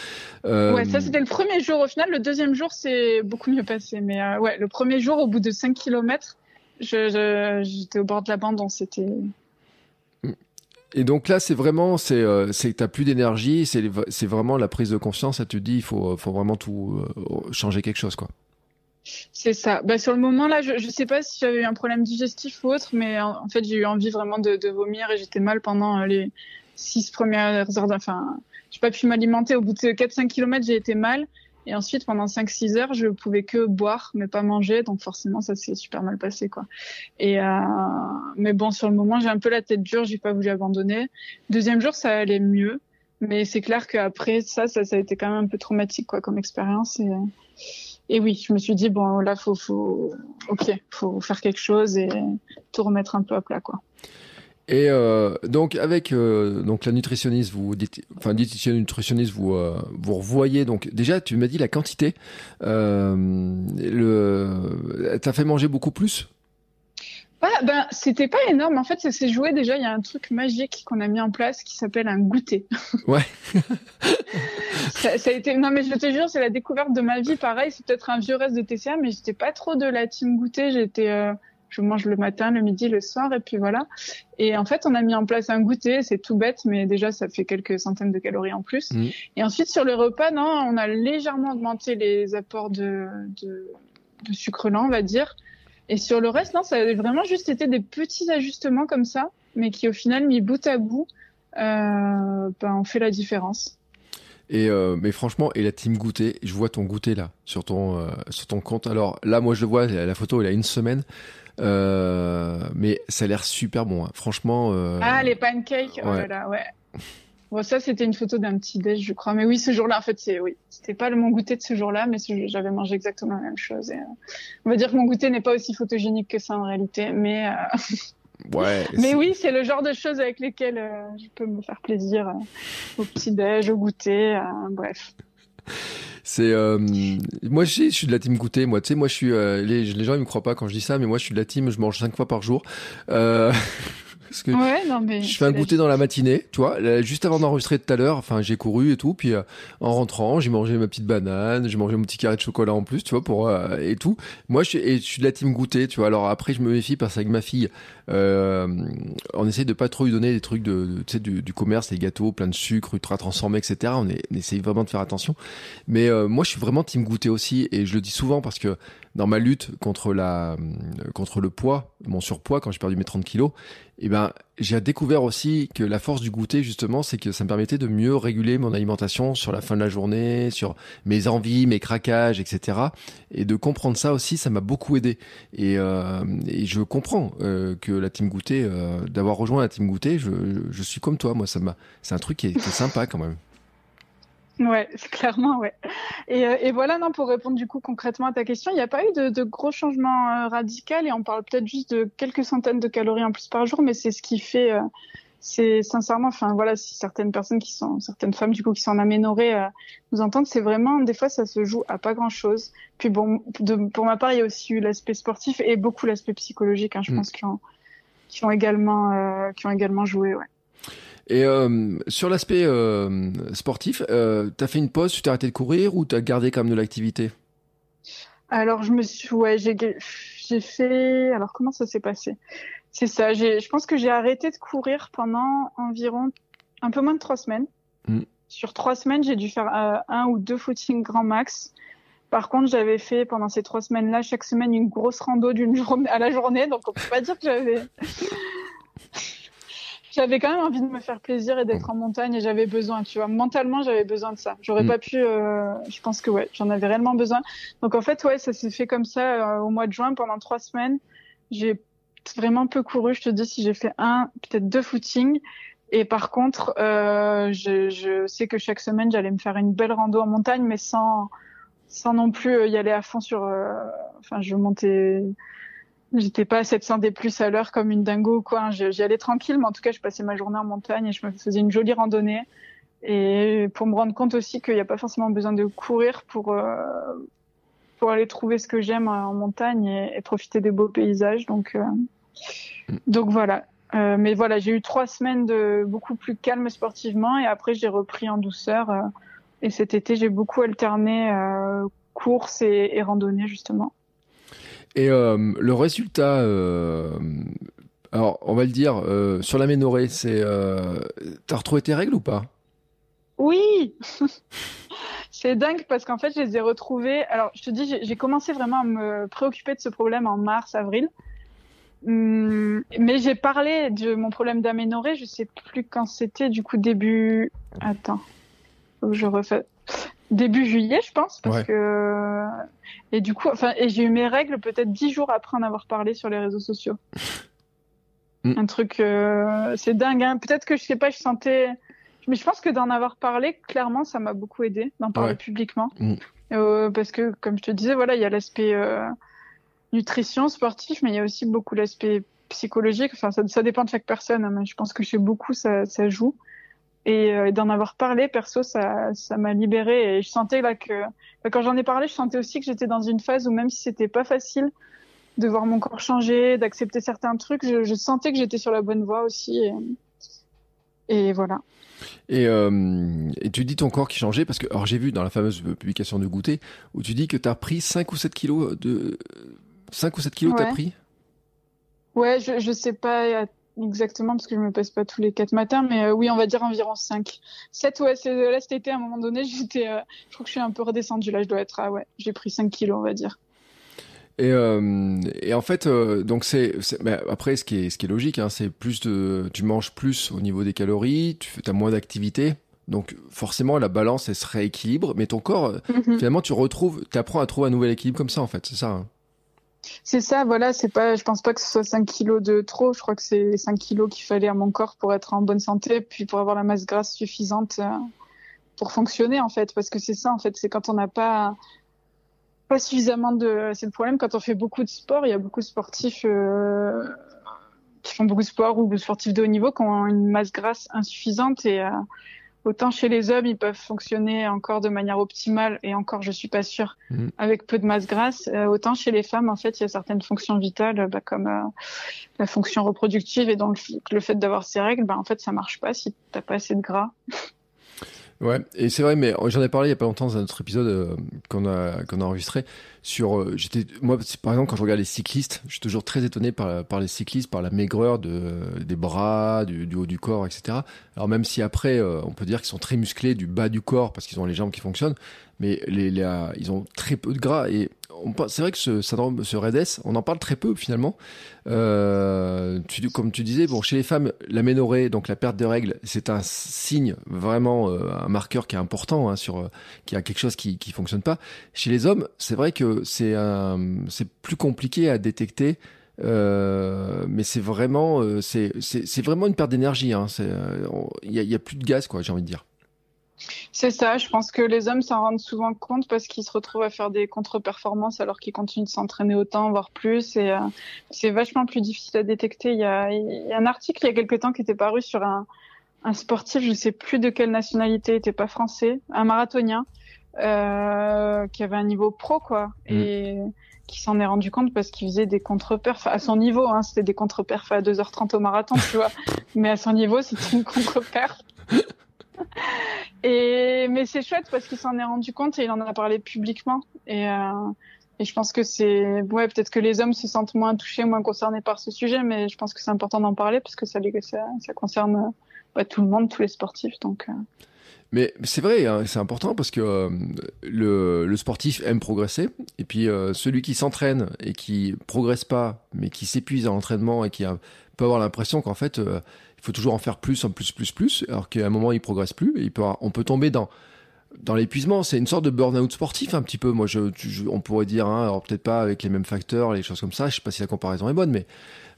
Euh, Ouais, ça c'était le premier jour. Au final, le deuxième jour, c'est beaucoup mieux passé. Mais ouais, le premier jour, au bout de 5 km, j'étais au bord de l'abandon. C'était Et donc là, c'est vraiment, c'est, euh, c'est t'as plus d'énergie, c'est, vraiment la prise de conscience. Ça te dit, il faut, faut vraiment tout euh, changer quelque chose, quoi. C'est ça. Bah, sur le moment là, je, je sais pas si j'avais eu un problème digestif ou autre, mais en, fait, j'ai eu envie vraiment de, vomir et j'étais mal pendant euh, les six premières heures. Enfin, j'ai pas pu m'alimenter. Au bout de 4-5 km, j'ai été mal. Et ensuite, pendant 5-6 heures, je pouvais que boire, mais pas manger. Donc forcément, ça s'est super mal passé, quoi. Et euh, mais bon, sur le moment, j'ai un peu la tête dure. J'ai pas voulu abandonner. Deuxième jour, ça allait mieux. Mais c'est clair qu'après ça, ça, ça a été quand même un peu traumatique, quoi, comme expérience. Et, et oui, je me suis dit bon, là, faut, faut, ok, faut faire quelque chose et tout remettre un peu à plat, quoi. Et euh, donc avec euh, donc la nutritionniste, vous dites, enfin diététicienne nutritionniste, vous euh, vous revoyez donc déjà tu m'as dit la quantité. Le, t'as fait manger beaucoup plus? Bah, ben, c'était pas énorme. En fait, ça s'est joué déjà. Il y a un truc magique qu'on a mis en place qui s'appelle un goûter. Ouais. ça, ça a été, non, mais je te jure, c'est la découverte de ma vie. Pareil, c'est peut-être un vieux reste de TCA, mais j'étais pas trop de la team goûter. J'étais, je mange le matin, le midi, le soir, et puis voilà. Et en fait, on a mis en place un goûter. C'est tout bête, mais déjà, ça fait quelques centaines de calories en plus. Mhm. Et ensuite, sur le repas, non, on a légèrement augmenté les apports de, de, de sucre lent, on va dire. Et sur le reste, non, ça a vraiment juste été des petits ajustements comme ça, mais qui au final, mis bout à bout, euh, ben, on fait la différence. Et euh, mais franchement, et la team goûter, je vois ton goûter là sur ton euh, sur ton compte. Alors là, moi je le vois, la la photo, elle a une semaine, euh, mais ça a l'air super bon. hein. Franchement. euh, Ah, les pancakes, oh ouais. là là, ouais. Bon, ça, c'était une photo d'un petit déj, je crois. Mais oui, ce jour-là, en fait, c'est, oui. C'était pas le- mon goûter de ce jour-là, mais j'avais mangé exactement la même chose. Et, euh, on va dire que mon goûter n'est pas aussi photogénique que ça en réalité, mais, Ouais. Mais oui, c'est le genre de choses avec lesquelles euh, je peux me faire plaisir euh, au petit-déj, au goûter, euh, bref. C'est moi je, je suis de la team goûter moi tu sais moi je suis les, les gens ils me croient pas quand je dis ça mais moi je suis de la team je mange cinq fois par jour Parce que ouais, non, mais je fais un goûter dans la matinée, tu vois, juste avant d'enregistrer tout à l'heure, enfin j'ai couru et tout, puis euh, en rentrant, j'ai mangé ma petite banane, j'ai mangé mon petit carré de chocolat en plus, tu vois, pour euh, et tout. Moi je suis, et je suis de la team goûter, tu vois. Alors après je me méfie parce qu'avec ma fille, euh, on essaie de pas trop lui donner des trucs de, tu sais, du, du, commerce, les gâteaux, plein de sucre, ultra transformés, etc. On, est, on essaie vraiment de faire attention. Mais euh, moi je suis vraiment team goûter aussi et je le dis souvent parce que dans ma lutte contre la contre le poids, mon surpoids quand j'ai perdu mes 30 kilos, eh ben j'ai découvert aussi que la force du goûter justement, c'est que ça me permettait de mieux réguler mon alimentation sur la fin de la journée, sur mes envies, mes craquages, etc. Et de comprendre ça aussi, ça m'a beaucoup aidé. Et, euh, et je comprends euh, que la team goûter, euh, d'avoir rejoint la team goûter, je, je, suis comme toi, moi ça m'a, c'est un truc qui est, qui est sympa quand même. Ouais, clairement, ouais. Et, euh, et, voilà, non, pour répondre du coup concrètement à ta question, il n'y a pas eu de, de gros changements euh, radicaux et on parle peut-être juste de quelques centaines de calories en plus par jour, mais c'est ce qui fait, euh, c'est sincèrement, enfin voilà, si certaines personnes qui sont, certaines femmes du coup qui sont en aménorrhée nous entendent, c'est vraiment, des fois ça se joue à pas grand-chose. Puis bon, de, pour ma part, il y a aussi eu l'aspect sportif et beaucoup l'aspect psychologique, hein, je mm. pense, qui ont, qui ont également, qui ont également joué, ouais. Et euh, sur l'aspect euh, sportif, euh, tu as fait une pause, tu t'es arrêté de courir ou tu as gardé quand même de l'activité? Alors, je me suis, ouais, j'ai fait. Alors, comment ça s'est passé? C'est ça. Je pense que j'ai arrêté de courir pendant environ un peu moins de trois semaines. Mm. Sur trois semaines, j'ai dû faire euh, un ou deux footings grand max. Par contre, j'avais fait pendant ces trois semaines-là chaque semaine une grosse rando d'une journée à la journée, donc on peut pas dire que j'avais j'avais quand même envie de me faire plaisir et d'être en montagne et j'avais besoin, tu vois. Mentalement, j'avais besoin de ça. J'aurais mm. pas pu, euh, je pense que ouais, j'en avais réellement besoin. Donc en fait, ouais, ça s'est fait comme ça euh, au mois de juin pendant trois semaines. J'ai vraiment peu couru. Je te dis si j'ai fait un, peut-être deux footings. Et par contre, euh, je, je, sais que chaque semaine, j'allais me faire une belle rando en montagne, mais sans, sans non plus euh, y aller à fond sur. Euh, enfin, je montais J'étais pas à 700 des plus à l'heure comme une dingo ou quoi. J'y allais tranquille, mais en tout cas, je passais ma journée en montagne et je me faisais une jolie randonnée. Et pour me rendre compte aussi qu'il n'y a pas forcément besoin de courir pour, euh, pour aller trouver ce que j'aime en montagne et, profiter des beaux paysages. Donc, euh, donc voilà. Euh, mais voilà, j'ai eu trois semaines de beaucoup plus calme sportivement et après j'ai repris en douceur. et cet été, j'ai beaucoup alterné course et, et randonnée justement. Et euh, le résultat, euh, alors on va le dire, euh, sur la ménorée, c'est. T'as retrouvé tes règles ou pas? Oui C'est dingue parce qu'en fait, je les ai retrouvées. Alors, je te dis, j'ai commencé vraiment à me préoccuper de ce problème en mars, avril. Hum, mais j'ai parlé de mon problème d'aménorrhée, je sais plus quand c'était, du coup, début. Attends. Je refais début juillet, je pense, parce que et du coup, enfin, et j'ai eu mes règles peut-être dix jours après en avoir parlé sur les réseaux sociaux. Mm. Un truc, euh, c'est dingue. Hein. Peut-être que je sais pas, je sentais, mais je pense que d'en avoir parlé, clairement, ça m'a beaucoup aidé d'en parler publiquement, mm. euh, parce que comme je te disais, voilà, il y a l'aspect euh, nutrition, sportif, mais il y a aussi beaucoup l'aspect psychologique. Enfin, ça, ça, dépend de chaque personne, hein, mais je pense que chez beaucoup, ça, ça joue. Euh, et d'en avoir parlé perso ça ça m'a libérée. Et je sentais là que bah, quand j'en ai parlé je sentais aussi que j'étais dans une phase où même si c'était pas facile de voir mon corps changer d'accepter certains trucs je, je sentais que j'étais sur la bonne voie aussi. Et, et voilà. Et, euh, et, tu dis ton corps qui changeait parce que alors j'ai vu dans la fameuse publication de goûter où tu dis que tu as pris 5 ou 7 kilos de 5 ou 7 kilos ouais. t'as pris? Ouais je, je sais pas exactement parce que je me pèse pas tous les quatre matins, mais euh, oui, on va dire environ 5. 7, ouais, c'est, là cet été, à un moment donné, j'étais, euh, je crois que je suis un peu redescendue. Là, je dois être, ah ouais, j'ai pris 5 kilos, on va dire. Et, euh, et en fait, euh, donc c'est, bah, après, ce qui est, ce qui est logique, hein, c'est plus de, tu manges plus au niveau des calories, tu as moins d'activité. Donc forcément, la balance, elle se rééquilibre, mais ton corps, mhm. finalement, tu retrouves, tu apprends à trouver un nouvel équilibre comme ça, en fait, c'est ça. Hein. C'est ça, voilà, c'est pas, je pense pas que ce soit 5 kilos de trop, je crois que c'est 5 kilos qu'il fallait à mon corps pour être en bonne santé, puis pour avoir la masse grasse suffisante euh, pour fonctionner, en fait, parce que c'est ça, en fait, c'est quand on n'a pas, pas suffisamment de, c'est le problème quand on fait beaucoup de sport, il y a beaucoup de sportifs, euh, qui font beaucoup de sport ou de sportifs de haut niveau qui ont une masse grasse insuffisante et autant chez les hommes, ils peuvent fonctionner encore de manière optimale et encore, je suis pas sûre, mm. avec peu de masse grasse. Euh, autant chez les femmes, en fait, il y a certaines fonctions vitales, bah, comme euh, la fonction reproductive et donc le fait d'avoir ces règles, bah, en fait, ça marche pas si t'as pas assez de gras. Ouais, et c'est vrai, mais j'en ai parlé il y a pas longtemps dans un autre épisode euh, qu'on a qu'on a enregistré sur. Euh, j'étais moi, par exemple, quand je regarde les cyclistes, je suis toujours très étonné par les cyclistes, par la maigreur de des bras, du, du haut du corps, etc. Alors même si après, euh, on peut dire qu'ils sont très musclés du bas du corps parce qu'ils ont les jambes qui fonctionnent, mais les ils ont très peu de gras et c'est vrai que ce syndrome, ce REDS, on en parle très peu finalement. Euh, comme tu disais, bon, chez les femmes, l'aménorrhée, donc la perte de règles, c'est un signe vraiment, euh, un marqueur qui est important hein, sur, qui a quelque chose qui qui fonctionne pas. Chez les hommes, c'est vrai que c'est plus compliqué à détecter. Euh, mais c'est vraiment, euh, vraiment une perte d'énergie. Hein. Il y, a, y a plus de gaz, quoi. J'ai envie de dire. C'est ça, je pense que les hommes s'en rendent souvent compte parce qu'ils se retrouvent à faire des contre-performances alors qu'ils continuent de s'entraîner autant, voire plus. Et euh, c'est vachement plus difficile à détecter. Il y, a, il y, a, un article il y a quelque temps qui était paru sur un, un sportif, je ne sais plus de quelle nationalité, était pas français, un marathonien, euh, qui avait un niveau pro, quoi. Mm. Et qui s'en est rendu compte parce qu'il faisait des contre-perfs à son niveau. Hein, c'était des contre-perfs à 2h30 au marathon, tu vois. Mais à son niveau, c'était une contre-perf. Et mais c'est chouette parce qu'il s'en est rendu compte et il en a parlé publiquement. Et, euh, et je pense que c'est ouais peut-être que les hommes se sentent moins touchés, moins concernés par ce sujet, mais je pense que c'est important d'en parler parce que ça, ça, ça concerne bah, tout le monde, tous les sportifs. Donc euh. Mais c'est vrai, hein, c'est important parce que euh, le, sportif aime progresser. Et puis euh, celui qui s'entraîne et qui progresse pas, mais qui s'épuise à l'entraînement et qui peut avoir l'impression qu'en fait, il faut toujours en faire plus, en plus, plus, plus, alors qu'à un moment, il progresse plus. On peut tomber dans l'épuisement, c'est une sorte de burn-out sportif un petit peu. Moi, je, on pourrait dire, hein, alors peut-être pas avec les mêmes facteurs, les choses comme ça. Je sais pas si la comparaison est bonne, mais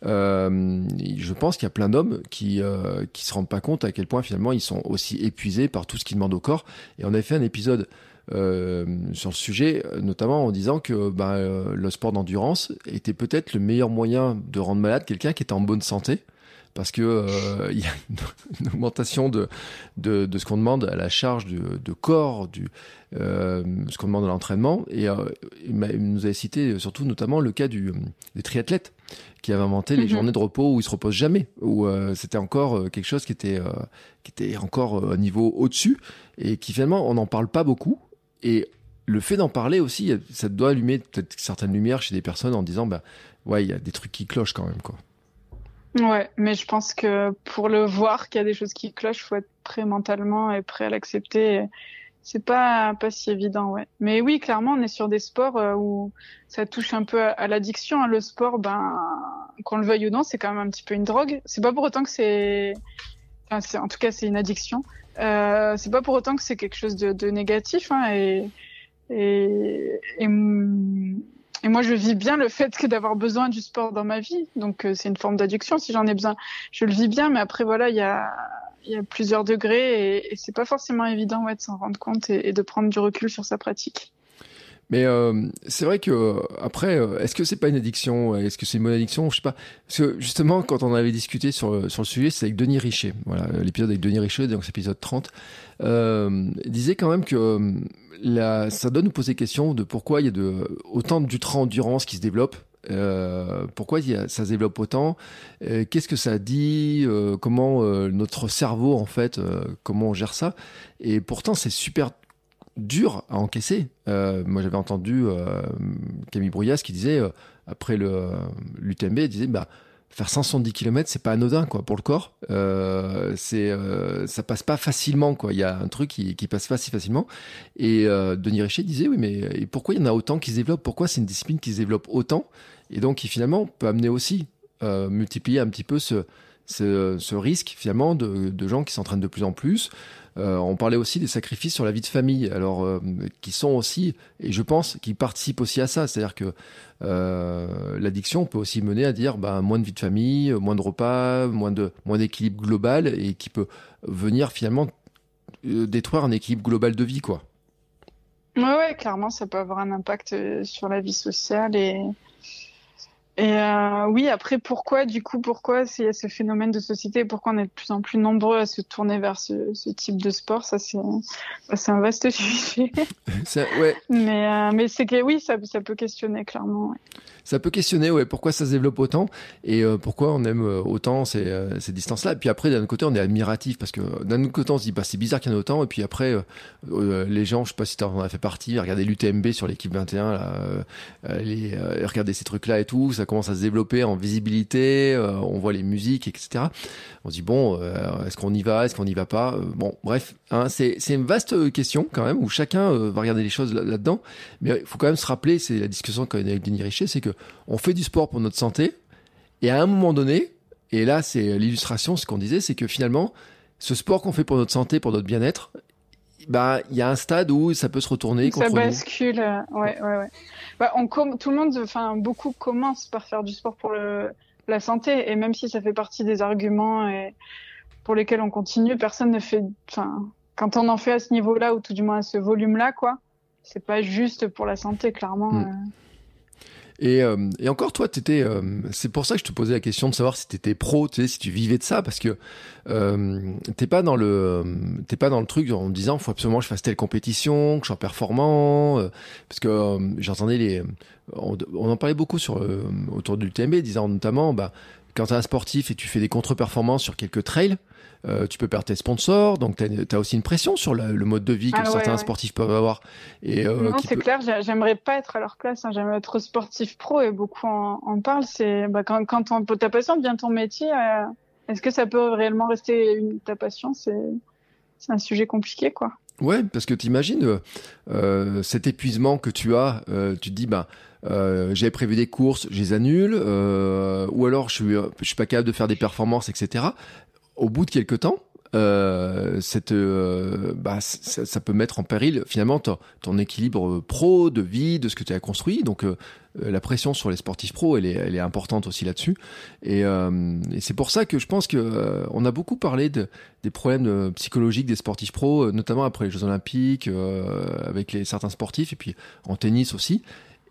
euh, je pense qu'il y a plein d'hommes qui euh, qui se rendent pas compte à quel point finalement ils sont aussi épuisés par tout ce qu'ils demandent au corps. Et on avait fait un épisode euh, sur le sujet, notamment en disant que bah, euh, le sport d'endurance était peut-être le meilleur moyen de rendre malade quelqu'un qui est en bonne santé parce que euh, il y a une, augmentation de, de, de ce qu'on demande à la charge de, de corps, du, euh, ce qu'on demande à l'entraînement. Et euh, il, nous avait cité surtout notamment le cas du, des triathlètes qui avaient inventé les mhm. journées de repos où ils se reposent jamais, où c'était encore quelque chose qui était, qui était encore un niveau au-dessus et qui finalement on n'en parle pas beaucoup. Et le fait d'en parler aussi, ça doit allumer peut-être certaines lumières chez des personnes en disant, bah ouais, il y a des trucs qui clochent quand même, quoi. Ouais, mais je pense que pour le voir qu'il y a des choses qui clochent, faut être prêt mentalement et prêt à l'accepter. C'est pas pas si évident, ouais. Mais oui, clairement, on est sur des sports euh, où ça touche un peu à, l'addiction. Hein. Le sport, ben, qu'on le veuille ou non, c'est quand même un petit peu une drogue. C'est pas pour autant que c'est, enfin, en tout cas, c'est une addiction. Euh, c'est pas pour autant que c'est quelque chose de, de négatif. Hein, et, et, et moi, je vis bien le fait que d'avoir besoin du sport dans ma vie. Donc, euh, c'est une forme d'addiction si j'en ai besoin. Je le vis bien, mais après, voilà, il y a, y a plusieurs degrés et, c'est pas forcément évident ouais, de s'en rendre compte et, de prendre du recul sur sa pratique. Mais euh, c'est vrai que après, euh, est-ce que c'est pas une addiction? Est-ce que c'est une bonne addiction? Je sais pas. Parce que justement, quand on avait discuté sur sur le sujet, c'est avec Denis Richer. Voilà, l'épisode avec Denis Richer, donc c'est l'épisode 30. Euh, disait quand même que la, ça donne nous poser question de pourquoi il y a de, autant d'ultra-endurance qui se développe. Euh, pourquoi ça se développe autant? Euh, Qu'est-ce que ça dit? Euh, Comment euh, notre cerveau, en fait, euh, comment on gère ça? Et pourtant, c'est super dur à encaisser. moi, j'avais entendu Camille Brouillas qui disait, après le l'UTMB, il disait, bah, faire 170 km c'est pas anodin quoi pour le corps. Euh, c'est euh, ça passe pas facilement quoi. Il y a un truc qui, passe pas si facilement. Et euh, Denis Richer disait oui mais pourquoi il y en a autant qui se développent? Pourquoi c'est une discipline qui se développe autant? Et donc qui finalement peut amener aussi euh, multiplier un petit peu ce ce, ce risque finalement de, gens qui s'entraînent de plus en plus euh, on parlait aussi des sacrifices sur la vie de famille, alors euh, qui sont aussi, et je pense, qui participent aussi à ça. C'est-à-dire que euh, l'addiction peut aussi mener à dire bah, moins de vie de famille, moins de repas, moins d'équilibre global, et qui peut venir finalement détruire un équilibre global de vie, quoi. Ouais, clairement, ça peut avoir un impact sur la vie sociale et Et euh, oui, après, pourquoi, du coup, pourquoi s'il y a ce phénomène de société, pourquoi on est de plus en plus nombreux à se tourner vers ce, ce type de sport Ça, c'est un vaste sujet. ouais. Mais, euh, mais c'est que oui, ça, ça peut questionner clairement. Ouais ça peut questionner ouais, pourquoi ça se développe autant et euh, pourquoi on aime autant ces, ces distances-là. Et puis après, d'un autre côté, on est admiratif parce que d'un autre côté, on se dit bah, c'est bizarre qu'il y en ait autant. Et puis après, les gens, je sais pas si tu en as fait partie, regarder l'UTMB sur l'équipe 21, là, les, regarder ces trucs-là et tout, ça commence à se développer en visibilité, on voit les musiques, etc. On se dit bon, est-ce qu'on y va, est-ce qu'on n'y va pas Bon, bref, hein, c'est une vaste question quand même où chacun va regarder les choses là-dedans. Mais il faut quand même se rappeler, c'est la discussion qu'on a avec Denis Richer, c'est que on fait du sport pour notre santé, et à un moment donné, et là c'est l'illustration, ce qu'on disait, c'est que finalement, ce sport qu'on fait pour notre santé, pour notre bien-être, bah il y a un stade où ça peut se retourner ça bascule euh, ouais ouais ouais bah, on tout le monde enfin beaucoup commencent par faire du sport pour le, la santé et même si ça fait partie des arguments et pour lesquels on continue personne ne fait enfin quand on en fait à ce niveau-là ou tout du moins à ce volume-là quoi c'est pas juste pour la santé clairement mm. euh. Et, euh, et encore, toi, t'étais. Euh, c'est pour ça que je te posais la question de savoir si t'étais pro, tu sais, si tu vivais de ça, parce que euh, t'es pas dans le, t'es pas dans le truc en me disant, faut absolument que je fasse telle compétition, que je sois performant, euh, parce que j'entendais les, on, en parlait beaucoup sur autour du TMB, disant notamment, bah, quand t'es un sportif et tu fais des contre-performances sur quelques trails, euh, tu peux perdre tes sponsors, donc tu as, aussi une pression sur le mode de vie que ah certains sportifs peuvent avoir. Et, euh, non, c'est clair, j'aimerais pas être à leur place, hein. j'aimerais être sportif pro et beaucoup en, en parlent. C'est bah, quand, quand ta passion devient ton métier, euh, est-ce que ça peut réellement rester une, ta passion? C'est un sujet compliqué, quoi. Ouais, parce que tu imagines cet épuisement que tu as, tu te dis, bah, euh, j'avais prévu des courses, je les annule, euh, ou alors je suis, je suis pas capable de faire des performances, etc au bout de quelques temps, euh, cette, euh, bah, ça, peut mettre en péril finalement ton, équilibre pro, de vie, de ce que tu as construit. Donc euh, la pression sur les sportifs pro, elle est, importante aussi là-dessus. Et, euh, et c'est pour ça que je pense que on a beaucoup parlé de, des problèmes psychologiques des sportifs pro, notamment après les Jeux Olympiques, avec certains sportifs, et puis en tennis aussi.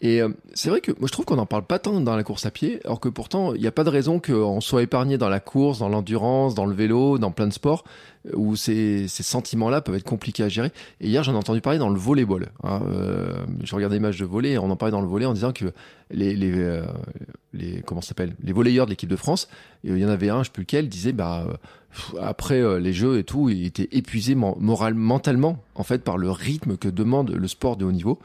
Et euh, c'est vrai que moi je trouve qu'on n'en parle pas tant dans la course à pied, alors que pourtant il n'y a pas de raison qu'on soit épargné dans la course, dans l'endurance, dans le vélo, dans plein de sports où ces, ces sentiments-là peuvent être compliqués à gérer. Et hier j'en ai entendu parler dans le volleyball. Hein, euh, je regardais des matchs de volley et on en parlait dans le volley en disant que les, les, euh, les comment s'appelle les volleyeurs de l'équipe de France, il y en avait un, je sais plus lequel, disait bah après les jeux et tout, il était épuisé moral, mentalement en fait par le rythme que demande le sport de haut niveau.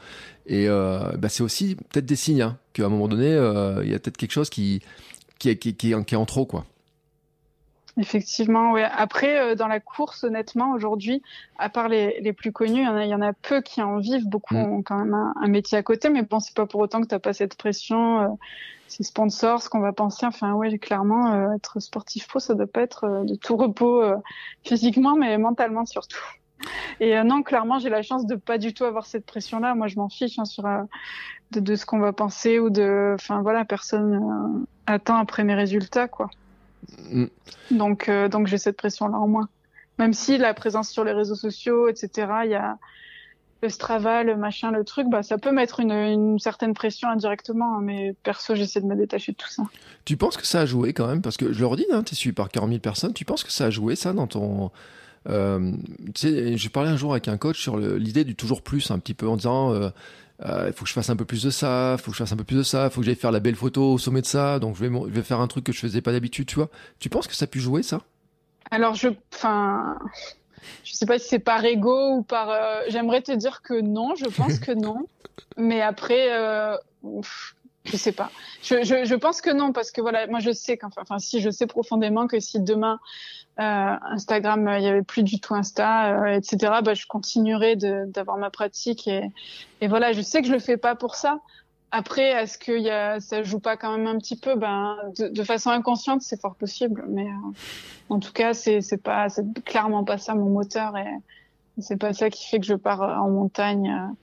Et euh, bah, c'est aussi peut-être des signes hein, qu'à un moment donné, euh, il y a peut-être quelque chose qui, qui, qui, qui, est en trop. quoi. Effectivement, oui. Après, euh, dans la course, honnêtement, aujourd'hui, à part les, les plus connus, il y, en a, y en a peu qui en vivent. Beaucoup mm. ont quand même un, métier à côté, mais bon, c'est pas pour autant que tu n'as pas cette pression, euh, ces sponsors, ce qu'on va penser. Enfin, oui, clairement, euh, être sportif pro, ça doit pas être de tout repos physiquement, mais mentalement surtout. Et euh, non, clairement, j'ai la chance de pas du tout avoir cette pression-là. Moi, je m'en fiche hein, sur euh, de, de, ce qu'on va penser ou de, enfin voilà, personne euh, attend après mes résultats, quoi. Mm. Donc, donc j'ai cette pression-là en moins. Même si la présence sur les réseaux sociaux, etc., il y a le Strava, le machin, le truc, bah ça peut mettre une, une certaine pression indirectement, hein, mais perso, j'essaie de me détacher de tout ça. Tu penses que ça a joué quand même? Parce que je le redis, hein, tu es suivi par 40 000 personnes, tu penses que ça a joué ça dans ton euh, tu sais, j'ai parlé un jour avec un coach sur l'idée du toujours plus, un petit peu en disant. Euh, euh, il faut que je fasse un peu plus de ça, il faut que je fasse un peu plus de ça, il faut que j'aille faire la belle photo au sommet de ça, donc je vais, je vais faire un truc que je faisais pas d'habitude, tu vois. Tu penses que ça a pu jouer ça? Alors je, enfin, je sais pas si c'est par ego ou par. Euh, j'aimerais te dire que non, je pense que non, mais après, euh, je sais pas. Je, je, je, pense que non parce que voilà, moi je sais qu'enfin, enfin si je sais profondément que si demain euh, Instagram, il y avait plus du tout Insta, euh, etc. Bah, je continuerai d'avoir ma pratique et, et voilà, je sais que je le fais pas pour ça. Après, est-ce que y a, ça joue pas quand même un petit peu? Ben, de, de façon inconsciente, c'est fort possible, mais euh, en tout cas, c'est pas, c'est clairement pas ça mon moteur et c'est pas ça qui fait que je pars en montagne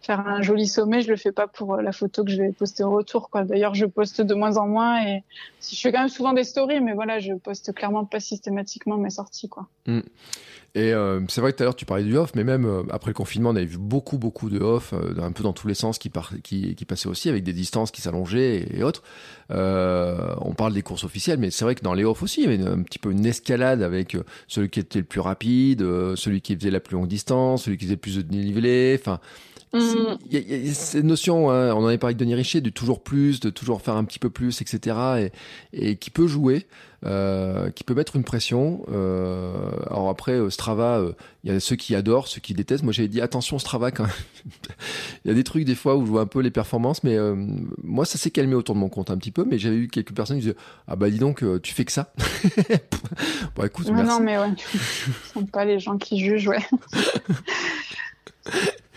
faire un joli sommet, je le fais pas pour la photo que je vais poster au retour. D'ailleurs, je poste de moins en moins et je fais quand même souvent des stories, mais voilà, je poste clairement pas systématiquement mes sorties. Quoi. Mm. Et euh, c'est vrai que tout à l'heure tu parlais du off, mais même euh, après le confinement, on avait vu beaucoup, beaucoup de off, euh, un peu dans tous les sens qui, qui, passaient aussi, avec des distances qui s'allongeaient et, autres. on parle des courses officielles, mais c'est vrai que dans les off aussi, il y avait un petit peu une escalade avec celui qui était le plus rapide, celui qui faisait la plus longue distance, celui qui faisait plus de dénivelé. Enfin, Mm. Y, a cette notion, hein, on en avait parlé avec Denis Richer, de toujours plus, de toujours faire un petit peu plus, etc. Et, et qui peut jouer, euh, qui peut mettre une pression. Euh, alors après, euh, Strava, il y a ceux qui adorent, ceux qui détestent. Moi, j'avais dit attention Strava quand même. Il y a des trucs des fois où je vois un peu les performances, mais moi, ça s'est calmé autour de mon compte un petit peu. Mais j'avais eu quelques personnes qui disaient ah bah dis donc, tu fais que ça. bon écoute, merci. Non mais ouais, ce sont pas les gens qui jugent, ouais.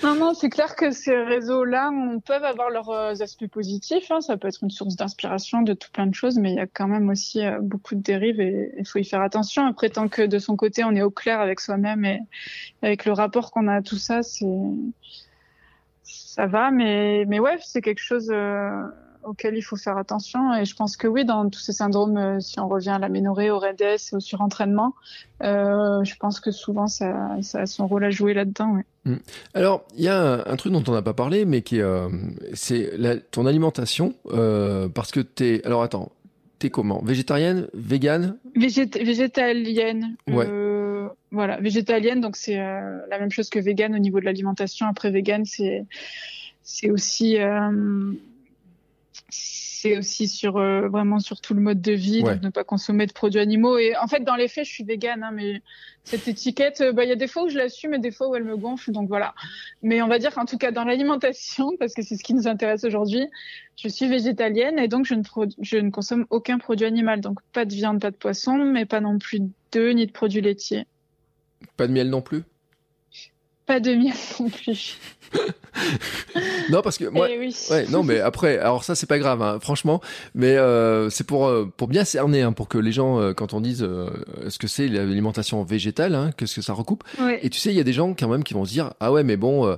Non, non, c'est clair que ces réseaux-là peuvent avoir leurs euh, aspects positifs. Hein. Ça peut être une source d'inspiration de tout plein de choses, mais il y a quand même aussi euh, beaucoup de dérives et il faut y faire attention. Après, tant que de son côté, on est au clair avec soi-même et avec le rapport qu'on a à tout ça, c'est ça va. Mais mais ouais, c'est quelque chose. Euh, auquel il faut faire attention. Et je pense que oui, dans tous ces syndromes, euh, si on revient à l'aménorrhée, au REDS et au surentraînement, euh, je pense que souvent ça, ça, a son rôle à jouer là-dedans. Mm. Alors, il y a un, truc dont on n'a pas parlé, mais qui euh, c'est ton alimentation, euh, parce que t'es. Alors attends, t'es comment? Végétarienne, végane? Végétalienne. Ouais. Voilà, végétalienne, donc c'est la même chose que végane au niveau de l'alimentation. Après, végane, c'est c'est aussi c'est aussi sur euh, vraiment sur tout le mode de vie, donc ne pas consommer de produits animaux. Et en fait, dans les faits, je suis végane, hein, mais cette étiquette, euh, bah, il y a des fois où je l'assume et des fois où elle me gonfle, donc voilà. Mais on va dire qu'en tout cas dans l'alimentation, parce que c'est ce qui nous intéresse aujourd'hui, je suis végétalienne et donc je ne, je ne consomme aucun produit animal, donc pas de viande, pas de poisson, mais pas non plus d'œufs ni de produits laitiers. Pas de miel non plus? Pas de miel non plus. non parce que moi eh ouais non mais après alors ça c'est pas grave hein, franchement mais euh, c'est pour euh, pour bien cerner hein, pour que les gens euh, quand on dise ce que c'est l'alimentation végétale hein, qu'est-ce que ça recoupe. Et tu sais il y a des gens quand même qui vont se dire ah ouais mais bon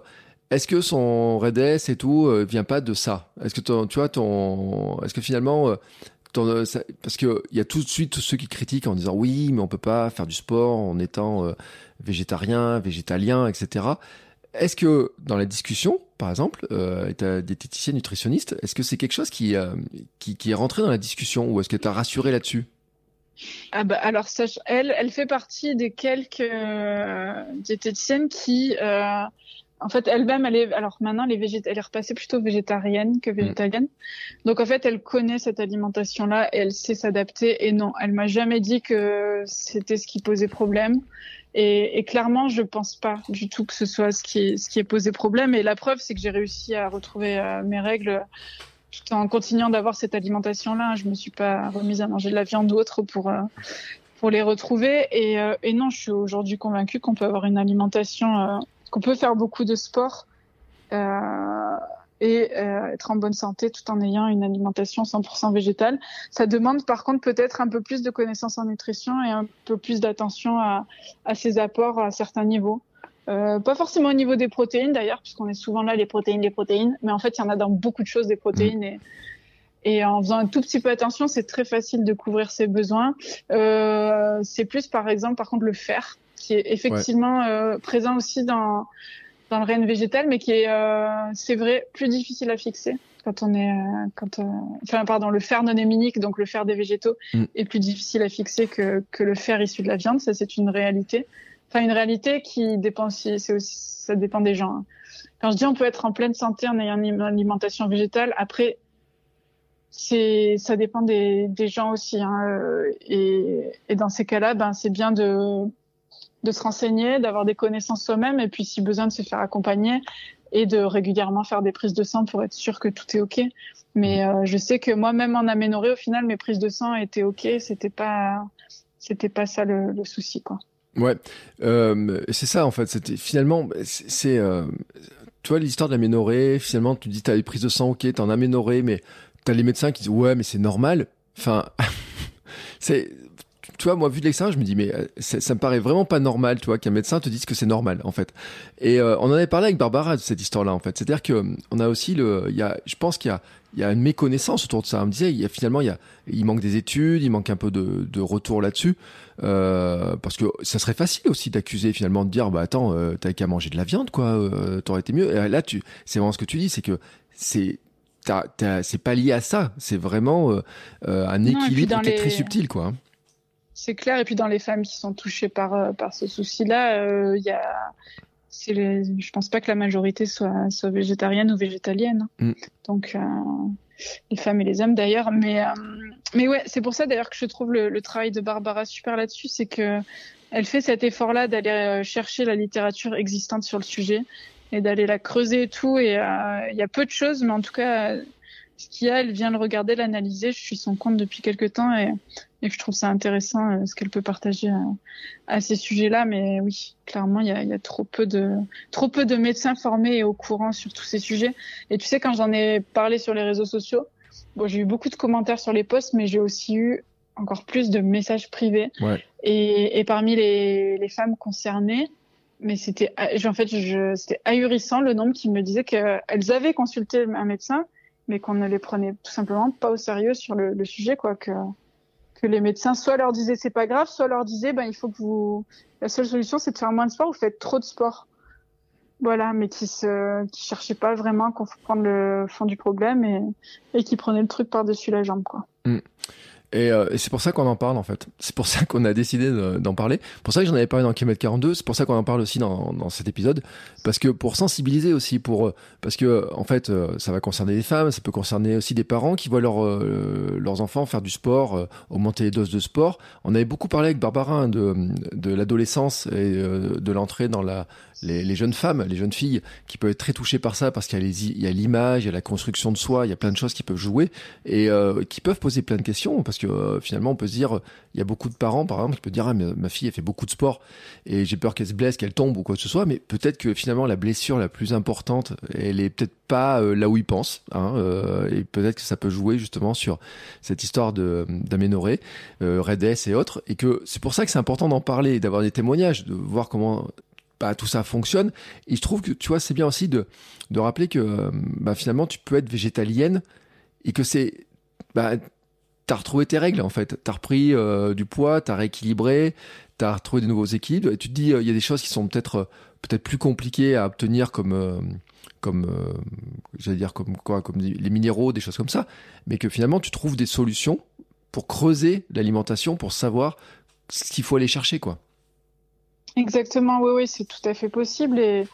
est-ce que son REDS et tout vient pas de ça? Est-ce que tu vois ton est-ce que finalement parce que il y a tout de suite tous ceux qui critiquent en disant oui mais on peut pas faire du sport en étant végétarien, végétalien, etc. Est-ce que dans la discussion, par exemple, euh, as diététicienne nutritionniste, est-ce que c'est quelque chose qui, euh, qui, qui, est rentré dans la discussion ou est-ce que tu as rassuré là-dessus? Ah bah alors elle, elle fait partie des quelques euh, diététiciennes qui, euh, en fait, elle-même, elle est, alors maintenant, elle est, elle est repassée plutôt végétarienne que végétalienne. Donc en fait, elle connaît cette alimentation-là et elle sait s'adapter. Et non, elle m'a jamais dit que c'était ce qui posait problème. Et, et, clairement, je pense pas du tout que ce soit ce qui, ce qui est posé problème. Et la preuve, c'est que j'ai réussi à retrouver euh, mes règles tout en continuant d'avoir cette alimentation-là. Je me suis pas remise à manger de la viande ou autre pour euh, pour les retrouver. Et, euh, et non, je suis aujourd'hui convaincue qu'on peut avoir une alimentation, qu'on peut faire beaucoup de sport et euh, être en bonne santé tout en ayant une alimentation 100% végétale. Ça demande par contre peut-être un peu plus de connaissances en nutrition et un peu plus d'attention à, à ces apports à certains niveaux. Euh, pas forcément au niveau des protéines d'ailleurs, puisqu'on est souvent là les protéines, les protéines, mais en fait il y en a dans beaucoup de choses des protéines mmh. et et en faisant un tout petit peu attention, c'est très facile de couvrir ses besoins. Euh, c'est plus, par exemple, par contre, le fer, qui est effectivement euh, présent aussi dans dans le règne végétal, mais qui est, euh, c'est vrai, plus difficile à fixer quand on est, euh, quand, euh, enfin, pardon, le fer non héminique, donc le fer des végétaux, mm. est plus difficile à fixer que, que le fer issu de la viande. Ça, c'est une réalité. Enfin, une réalité qui dépend aussi, c'est aussi, ça dépend des gens. Hein. Quand je dis on peut être en pleine santé en ayant une alimentation végétale, après, c'est, ça dépend des, des gens aussi. Hein, et, et dans ces cas-là, ben, c'est bien de de se renseigner, d'avoir des connaissances soi-même et puis si besoin de se faire accompagner et de régulièrement faire des prises de sang pour être sûr que tout est ok. Mais euh, je sais que moi-même en aménorrhée, au final, mes prises de sang étaient ok. C'était pas, c'était pas ça le, souci, quoi. Ouais, euh, c'est ça en fait. C'était finalement, c'est, euh, tu vois l'histoire de l'aménorrhée. Finalement, tu dis t'as les prises de sang, ok, t'es en aménorrhée, mais t'as les médecins qui disent ouais, mais c'est normal. Enfin, c'est tu vois, moi, vu de l'extérieur, je me dis, mais euh, ça me paraît vraiment pas normal, tu vois, qu'un médecin te dise que c'est normal, en fait. Et euh, on en avait parlé avec Barbara de cette histoire-là, en fait. C'est-à-dire que on a aussi le, il y a, je pense qu'il y a, il y a une méconnaissance autour de ça. On me disait, il y a finalement, il y a, il manque des études, il manque un peu de, de retour là-dessus, euh, parce que ça serait facile aussi d'accuser finalement de dire, bah attends, euh, t'avais qu'à manger de la viande, quoi, euh, t'aurais été mieux. Et là, tu, c'est vraiment ce que tu dis, c'est que c'est c'est pas lié à ça, c'est vraiment euh, un équilibre qui est très subtil, quoi. Hein. C'est clair. Et puis dans les femmes qui sont touchées par euh, par ce souci-là, il euh, y a je pense pas que la majorité soit, soit végétarienne ou végétalienne. Mm. Donc, euh, les femmes et les hommes d'ailleurs. Mais, mais ouais, c'est pour ça d'ailleurs que je trouve le, le, travail de Barbara super là-dessus. C'est que elle fait cet effort-là d'aller chercher la littérature existante sur le sujet et d'aller la creuser et tout. Et il y a peu de choses, mais en tout cas, ce qu'il y a, elle vient le regarder, l'analyser. Je suis son compte depuis quelques temps et, et je trouve ça intéressant euh, ce qu'elle peut partager à, à ces sujets-là. Mais oui, clairement, il y a, il y a trop peu de trop peu de médecins formés et au courant sur tous ces sujets. Et tu sais, quand j'en ai parlé sur les réseaux sociaux, bon, j'ai eu beaucoup de commentaires sur les posts, mais j'ai aussi eu encore plus de messages privés. Ouais. Et, et, parmi les, les femmes concernées, mais c'était en fait c'était ahurissant le nombre qui me disaient qu'elles avaient consulté un médecin mais qu'on ne les prenait tout simplement pas au sérieux sur le, sujet, quoi, que, les médecins soit leur disaient c'est pas grave, soit leur disaient ben il faut que vous, la seule solution c'est de faire moins de sport, vous faites trop de sport. Voilà, mais qui se, qui cherchaient pas vraiment qu'on faut prendre le fond du problème et, et qui prenaient le truc par-dessus la jambe, quoi. Mm. Et, euh, et c'est pour ça qu'on en parle en fait. C'est pour ça qu'on a décidé d'en parler. Pour ça que j'en avais parlé dans Kilomètre 42. C'est pour ça qu'on en parle aussi dans, dans cet épisode. Parce que pour sensibiliser aussi, pour euh, parce que en fait, euh, ça va concerner les femmes, ça peut concerner aussi des parents qui voient leur, euh, leurs enfants faire du sport, augmenter les doses de sport. On avait beaucoup parlé avec Barbara hein, de, de l'adolescence et de l'entrée dans la les, jeunes femmes, les jeunes filles qui peuvent être très touchées par ça parce qu'il y a l'image, il y a la construction de soi, il y a plein de choses qui peuvent jouer et euh, qui peuvent poser plein de questions parce que euh, finalement on peut se dire, il y a beaucoup de parents par exemple qui peuvent dire ah, ma fille elle fait beaucoup de sport et j'ai peur qu'elle se blesse, qu'elle tombe ou quoi que ce soit, mais peut-être que finalement la blessure la plus importante elle est peut-être pas euh, là où ils pensent hein, euh, et peut-être que ça peut jouer justement sur cette histoire d'aménorrhée, euh, Red S et autres et que c'est pour ça que c'est important d'en parler, d'avoir des témoignages, de voir comment bah, tout ça fonctionne. Et je trouve que, tu vois, c'est bien aussi de, de rappeler que bah, finalement, tu peux être végétalienne et que c'est... Bah, t'as retrouvé tes règles, en fait. T'as repris euh, du poids, t'as rééquilibré, t'as retrouvé des nouveaux équilibres. Et tu te dis, euh, il y a des choses qui sont peut-être euh, peut-être plus compliquées à obtenir comme... Comme j'allais dire comme quoi comme les minéraux des choses comme ça mais que finalement tu trouves des solutions pour creuser l'alimentation pour savoir ce qu'il faut aller chercher quoi Exactement, oui, oui, c'est tout à fait possible. Et,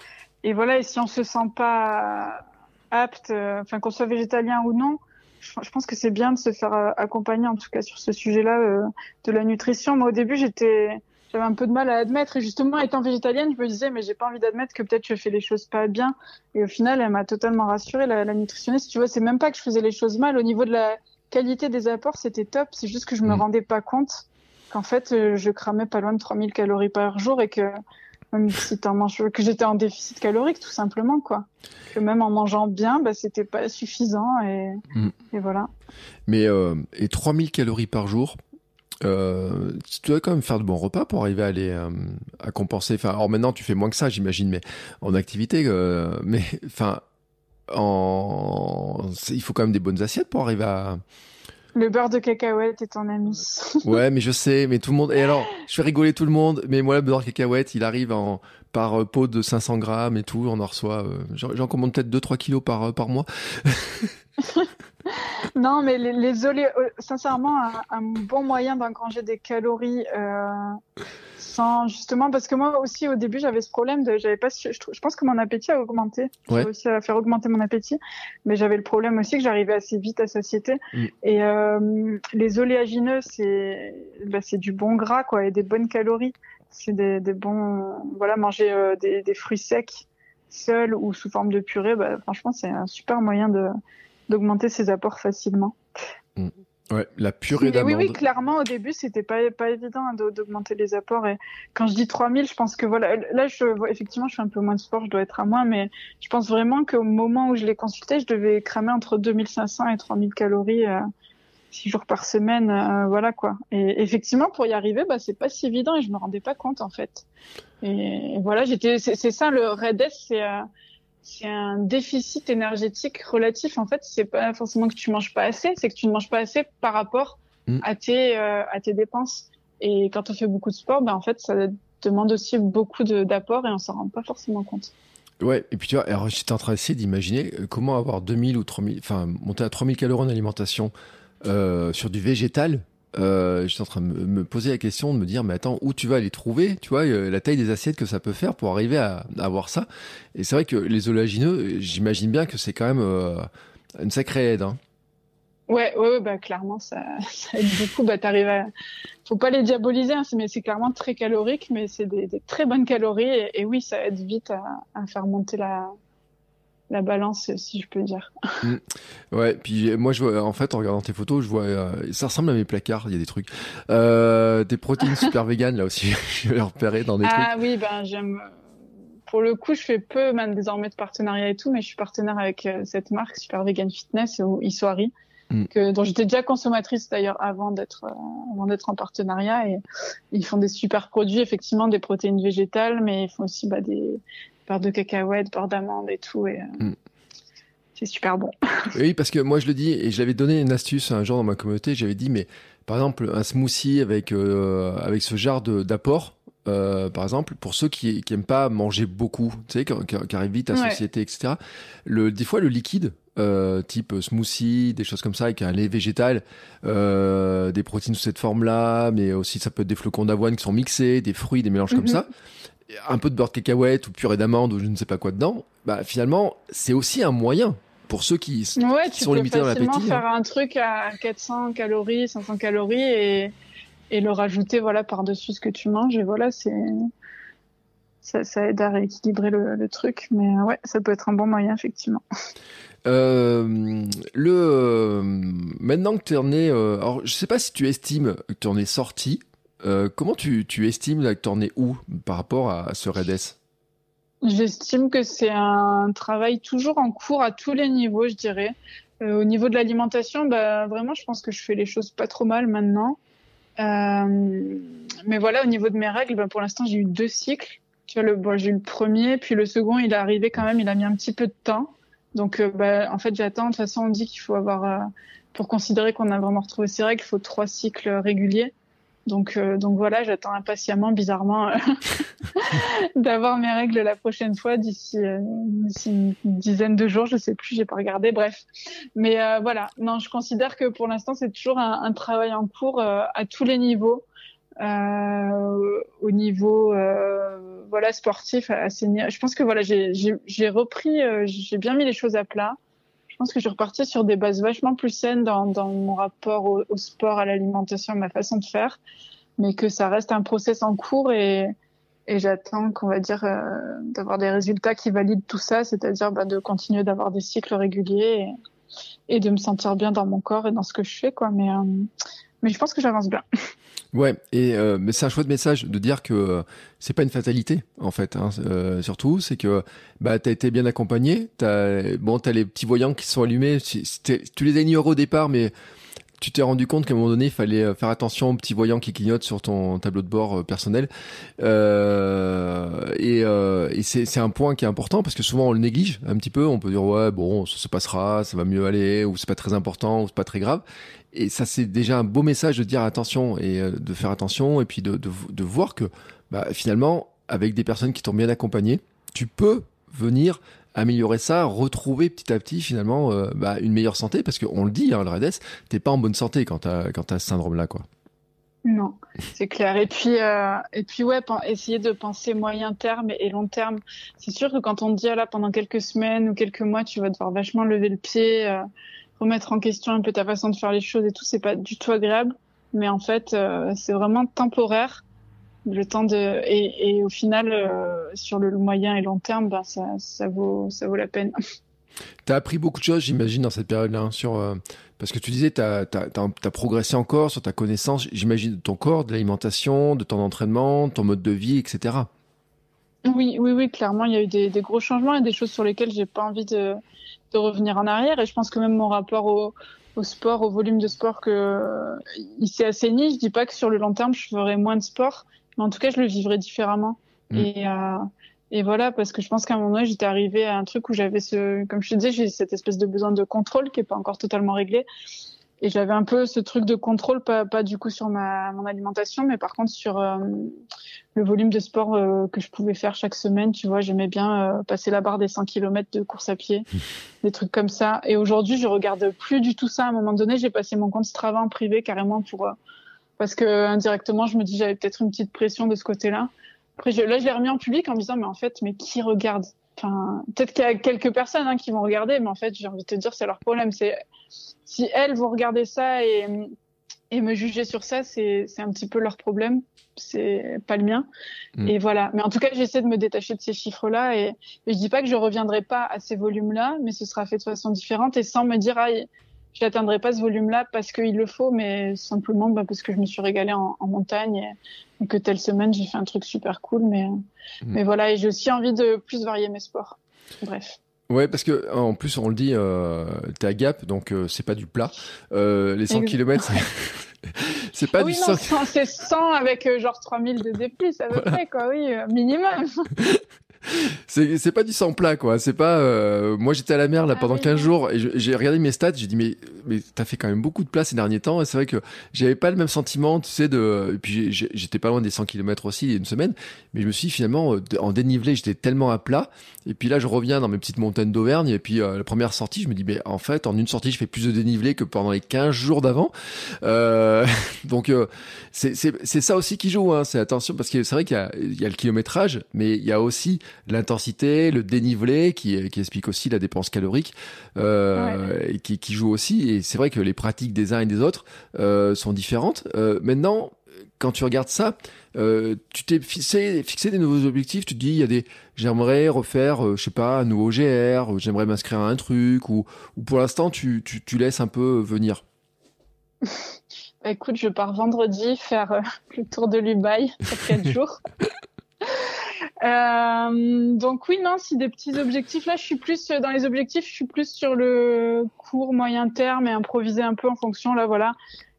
et voilà, et si on se sent pas apte, enfin qu'on soit végétalien ou non, je, pense que c'est bien de se faire euh, accompagner, en tout cas sur ce sujet-là euh, de la nutrition. Moi, au début, j'étais, j'avais un peu de mal à admettre, et justement, étant végétalienne, je me disais, mais j'ai pas envie d'admettre que peut-être je fais les choses pas bien. Et au final, elle m'a totalement rassurée, la, la nutritionniste. Tu vois, c'est même pas que je faisais les choses mal. Au niveau de la qualité des apports, c'était top. C'est juste que je me mmh. rendais pas compte qu'en fait, euh, je cramais pas loin de 3000 calories par jour et que même si en manges, que j'étais en déficit calorique tout simplement quoi. Que même en mangeant bien, bah, c'était pas suffisant et, mm. et voilà. Mais euh, et 3000 calories par jour, euh, tu dois quand même faire de bons repas pour arriver à aller euh, à compenser. Enfin, alors maintenant tu fais moins que ça, j'imagine, mais en activité, euh, mais enfin, en, il faut quand même des bonnes assiettes pour arriver à le beurre de cacahuète est ton ami. ouais, mais je sais, mais tout le monde. Et alors, je fais rigoler tout le monde, mais moi, le beurre de cacahuète, il arrive en par euh, pot de 500 grammes et tout. On en reçoit. Euh, J'en commande peut-être 2-3 kilos par euh, par mois. non, mais les, les olés, euh, sincèrement, un, un, bon moyen d'engranger des calories euh, sans justement parce que moi aussi au début j'avais ce problème de j'avais pas je, je, pense que mon appétit a augmenté ouais. j'ai réussi à faire augmenter mon appétit mais j'avais le problème aussi que j'arrivais assez vite à satiété mm. et euh, les oléagineux c'est bah, c'est du bon gras quoi et des bonnes calories c'est des, des bons voilà manger euh, des, des fruits secs seuls ou sous forme de purée bah, franchement c'est un super moyen de d'augmenter ses apports facilement. Mmh. Ouais, la purée d'amande. Oui, oui, clairement, au début, c'était pas, pas évident hein, d'augmenter les apports. Et quand je dis 3000, je pense que voilà, là, je, effectivement, je fais un peu moins de sport, je dois être à moins, mais je pense vraiment qu'au moment où je l'ai consulté, je devais cramer entre 2500 et 3000 calories. Euh, six jours par semaine, voilà quoi. Et effectivement, pour y arriver, bah c'est pas si évident et je me rendais pas compte en fait. Et, voilà, j'étais, c'est ça le Red c'est c'est un déficit énergétique relatif. En fait, c'est pas forcément que tu manges pas assez, c'est que tu ne manges pas assez par rapport mm. à tes à tes dépenses. Et quand on fait beaucoup de sport, ben en fait, ça demande aussi beaucoup d'apports et on s'en rend pas forcément compte. Ouais, et puis tu vois, alors j'étais en train d'essayer d'imaginer euh, comment avoir 2000 ou 3000, enfin monter à 3000 calories en alimentation euh, sur du végétal. Euh, j'étais en train de me, poser la question, de me dire, mais attends, où tu vas les trouver Tu vois, euh, la taille des assiettes que ça peut faire pour arriver à, à avoir ça. Et c'est vrai que les oléagineux, j'imagine bien que c'est quand même euh, une sacrée aide. Hein. Ouais, ouais, bah clairement ça, aide beaucoup. Bah t'arrives à, faut pas les diaboliser, hein, mais c'est clairement très calorique, mais c'est des, très bonnes calories et, oui, ça aide vite à, faire monter la la balance, si je peux dire. Mm. Ouais, puis moi je vois, en fait, en regardant tes photos, je vois, euh, ça ressemble à mes placards. Il y a des trucs, euh, des protéines super véganes là aussi. je vais repérer dans des ah, trucs. Ah oui, ben j'aime. Pour le coup, je fais peu même désormais de partenariat et tout, mais je suis partenaire avec euh, cette marque Super Vegan Fitness ou Isoari Mm. que, dont j'étais déjà consommatrice d'ailleurs avant d'être euh, avant d'être en partenariat et ils font des super produits effectivement des protéines végétales mais ils font aussi bah, des beurre de cacahuètes beurre d'amandes et tout et euh, mm. c'est super bon oui parce que moi je le dis et je l'avais donné une astuce un jour dans ma communauté j'avais dit mais par exemple un smoothie avec euh, avec ce genre d'apport euh, par exemple, pour ceux qui, qui aiment pas manger beaucoup, tu sais, qui, qui arrivent vite à la société, etc. Le, des fois, le liquide, euh, type smoothie, des choses comme ça, avec un lait végétal, euh, des protéines sous cette forme-là, mais aussi ça peut être des flocons d'avoine qui sont mixés, des fruits, des mélanges comme mhm. ça, un peu de beurre de cacahuète ou purée d'amande ou je ne sais pas quoi dedans. Bah finalement, c'est aussi un moyen pour ceux qui, ouais, sont limités dans l'appétit. Tu peux faire un truc à 400 calories, 500 calories et, et le rajouter voilà par dessus ce que tu manges et voilà c'est ça, ça, aide à rééquilibrer le, le, truc mais ouais ça peut être un bon moyen effectivement. Euh, le euh, maintenant que tu en es, euh, alors je sais pas si tu estimes que tu en es sorti. Euh, comment tu, tu estimes en es où par rapport à, ce REDES J'estime que c'est un travail toujours en cours à tous les niveaux, je dirais. au niveau de l'alimentation, bah, vraiment, je pense que je fais les choses pas trop mal maintenant. mais voilà, au niveau de mes règles, bah, pour l'instant, j'ai eu deux cycles. Tu vois, le, bon, j'ai eu le premier, puis le second, il est arrivé quand même, il a mis un petit peu de temps. Donc, euh, bah, en fait, j'attends. De toute façon, on dit qu'il faut avoir, euh, pour considérer qu'on a vraiment retrouvé ses règles, il faut trois cycles réguliers. Donc, euh, donc voilà, j'attends impatiemment, bizarrement, d'avoir mes règles la prochaine fois d'ici une dizaine de jours. Je sais plus, j'ai pas regardé. Bref, mais voilà. Non, je considère que pour l'instant, c'est toujours un, travail en cours à tous les niveaux. Euh, au niveau euh, voilà sportif je pense que voilà j'ai repris euh, j'ai bien mis les choses à plat pense que je suis repartie sur des bases vachement plus saines dans, mon rapport au, sport à l'alimentation ma façon de faire mais que ça reste un process en cours et j'attends qu'on va dire euh, d'avoir des résultats qui valident tout ça c'est-à-dire bah, de continuer d'avoir des cycles réguliers et, de me sentir bien dans mon corps et dans ce que je fais quoi. Mais mais je pense que j'avance bien Ouais, et euh, mais c'est un chouette message de dire que euh, c'est pas une fatalité en fait. Hein, euh, surtout, c'est que bah t'as été bien accompagné. T'as bon, t'as les petits voyants qui sont allumés. Tu les as ignorés au départ, mais tu t'es rendu compte qu'à un moment donné, il fallait faire attention aux petits voyants qui clignotent sur ton tableau de bord personnel. Euh, et, euh, et c'est un point qui est important parce que souvent on le néglige un petit peu. On peut dire ouais bon, ça se passera, ça va mieux aller, ou c'est pas très important, ou c'est pas très grave et ça c'est déjà un beau message de dire attention et euh, de faire attention et puis de, de, de voir que bah, finalement avec des personnes qui t'ont bien accompagné tu peux venir améliorer ça retrouver petit à petit finalement euh, bah, une meilleure santé parce qu'on le dit hein, le REDES t'es pas en bonne santé quand t'as quand as ce syndrome là quoi non, c'est clair. Et puis, euh, et puis ouais, essayer de penser moyen terme et long terme. C'est sûr que quand on dit ah là pendant quelques semaines ou quelques mois, tu vas devoir vachement lever le pied, euh, remettre en question un peu ta façon de faire les choses et tout, c'est pas du tout agréable. Mais en fait, c'est vraiment temporaire. Le temps de et, et au final, euh, sur le moyen et long terme, ben ça, ça vaut ça vaut la peine. T'as appris beaucoup de choses, j'imagine, dans cette période-là, hein, sur euh, parce que tu disais, t'as as, progressé encore sur ta connaissance, j'imagine, de ton corps, de l'alimentation, de ton entraînement, ton mode de vie, etc. Oui, oui, oui, clairement, il y a eu des, des gros changements et des choses sur lesquelles j'ai pas envie de, de revenir en arrière. Et je pense que même mon rapport au, au sport, au volume de sport que il s'est assaini. Je dis pas que sur le long terme je ferai moins de sport, mais en tout cas je le vivrai différemment. Mm. Et euh, et voilà parce que je pense qu'à un moment donné j'étais arrivée à un truc où j'avais ce, comme je te disais, j'ai cette espèce de besoin de contrôle qui est pas encore totalement réglé. Et j'avais un peu ce truc de contrôle, pas, pas du coup sur ma mon alimentation, mais par contre sur euh, le volume de sport euh, que je pouvais faire chaque semaine. Tu vois, j'aimais bien euh, passer la barre des 100 km de course à pied, des trucs comme ça. Et aujourd'hui, je regarde plus du tout ça. À un moment donné, j'ai passé mon compte Strava en privé carrément pour parce que indirectement, je me dis j'avais peut-être une petite pression de ce côté-là. Après, je, là, je l'ai remis en public en me disant mais en fait, mais qui regarde? Enfin, peut-être qu'il y a quelques personnes hein, qui vont regarder, mais en fait, j'ai envie de te dire, c'est leur problème. C'est si elles vont regarder ça et, et me juger sur ça, c'est un petit peu leur problème. C'est pas le mien. Mm. Et voilà. Mais en tout cas, j'essaie de me détacher de ces chiffres-là et, et, je dis pas que je reviendrai pas à ces volumes-là, mais ce sera fait de façon différente et sans me dire, ah, je n'atteindrai pas ce volume-là parce qu'il le faut, mais simplement bah, parce que je me suis régalée en, en montagne et, que telle semaine j'ai fait un truc super cool. Mais, mm. mais voilà, et j'ai aussi envie de plus varier mes sports. Bref. Ouais, parce que en plus on le dit, euh, t'es à Gap, donc euh, c'est pas du plat. Euh, les 100 km, c'est pas oui, du non, 100. C'est 100 avec euh, genre 3000 de D+, à peu près, quoi, oui, minimum. c'est c'est pas du sang plat quoi. C'est pas euh, moi j'étais à la mer là ah pendant 15 jours et j'ai regardé mes stats j'ai dit mais mais t'as fait quand même beaucoup de plats ces derniers temps et c'est vrai que j'avais pas le même sentiment tu sais de et puis j'étais pas loin des 100 km aussi il y a une semaine mais je me suis dit, finalement euh, en dénivelé j'étais tellement à plat et puis là je reviens dans mes petites montagnes d'Auvergne et puis euh, la première sortie je me dis mais en fait en une sortie je fais plus de dénivelé que pendant les 15 jours d'avant. Euh, donc c'est c'est ça aussi qui joue hein, c'est attention parce que c'est vrai qu'il y a il y a le kilométrage mais il y a aussi l'intensité, le dénivelé, qui, qui, explique aussi la dépense calorique, euh, et qui, qui, joue aussi. Et c'est vrai que les pratiques des uns et des autres euh, sont différentes. Euh, maintenant, quand tu regardes ça, euh, tu t'es fixé, fixé des nouveaux objectifs. Tu te dis, il y a des, j'aimerais refaire, euh, je sais pas, un nouveau GR, j'aimerais m'inscrire à un truc, ou, ou pour l'instant, tu, tu, tu laisses un peu venir. Écoute, je pars vendredi faire euh, le tour de l'Ubaï pour quatre jours. Euh, donc oui, non, si des petits objectifs. Là, je suis plus dans les objectifs, je suis plus sur le court, moyen terme et improviser un peu en fonction. Là, voilà.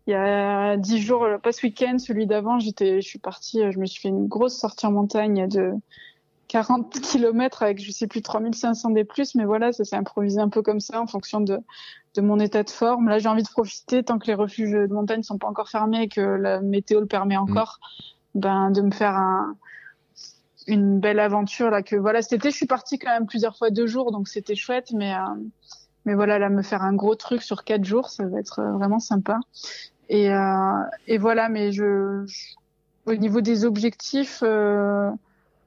Il y a dix jours, pas ce week-end, celui d'avant, j'étais, je suis partie, je me suis fait une grosse sortie en montagne de 40 km avec, je sais plus, 3500 des plus, mais voilà, ça s'est improvisé un peu comme ça en fonction de, de mon état de forme. Là, j'ai envie de profiter tant que les refuges de montagne sont pas encore fermés et que la météo le permet encore, ben, de me faire un, une belle aventure là que voilà cet été je suis partie quand même plusieurs fois deux jours donc c'était chouette mais euh, mais voilà là me faire un gros truc sur quatre jours ça va être euh, vraiment sympa. Et euh, et voilà mais je, au niveau des objectifs euh,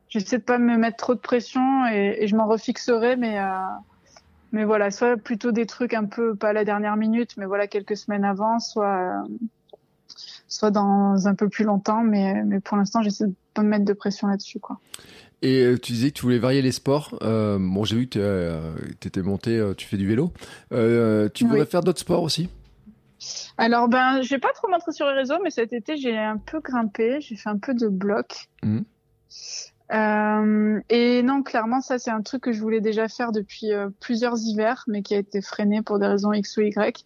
j'essaie de pas me mettre trop de pression et, et je m'en refixerai mais euh, mais voilà soit plutôt des trucs un peu pas à la dernière minute mais voilà quelques semaines avant soit soit dans un peu plus longtemps mais mais pour l'instant j'essaie de pas me mettre de pression là-dessus, quoi. Et euh, tu disais que tu voulais varier les sports. Euh, bon, j'ai vu que tu euh, étais monté, tu fais du vélo. Euh, tu voudrais faire d'autres sports aussi? Alors, ben, je vais pas trop montrer sur les réseaux, mais cet été, j'ai un peu grimpé. J'ai fait un peu de bloc. Mmh. et non, clairement, ça, c'est un truc que je voulais déjà faire depuis plusieurs hivers, mais qui a été freiné pour des raisons X ou Y.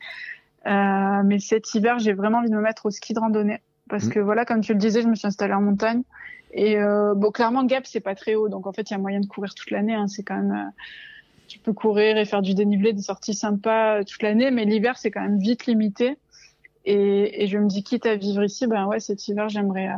mais cet hiver, j'ai vraiment envie de me mettre au ski de randonnée parce mmh. que voilà, comme tu le disais, je me suis installée en montagne et euh, bon, clairement, Gap c'est pas très haut, donc en fait, il y a moyen de courir toute l'année. Hein. C'est quand même, euh, tu peux courir et faire du dénivelé, des sorties sympas euh, toute l'année, mais l'hiver c'est quand même vite limité. Et, et, je me dis quitte à vivre ici, ben ouais, cet hiver j'aimerais,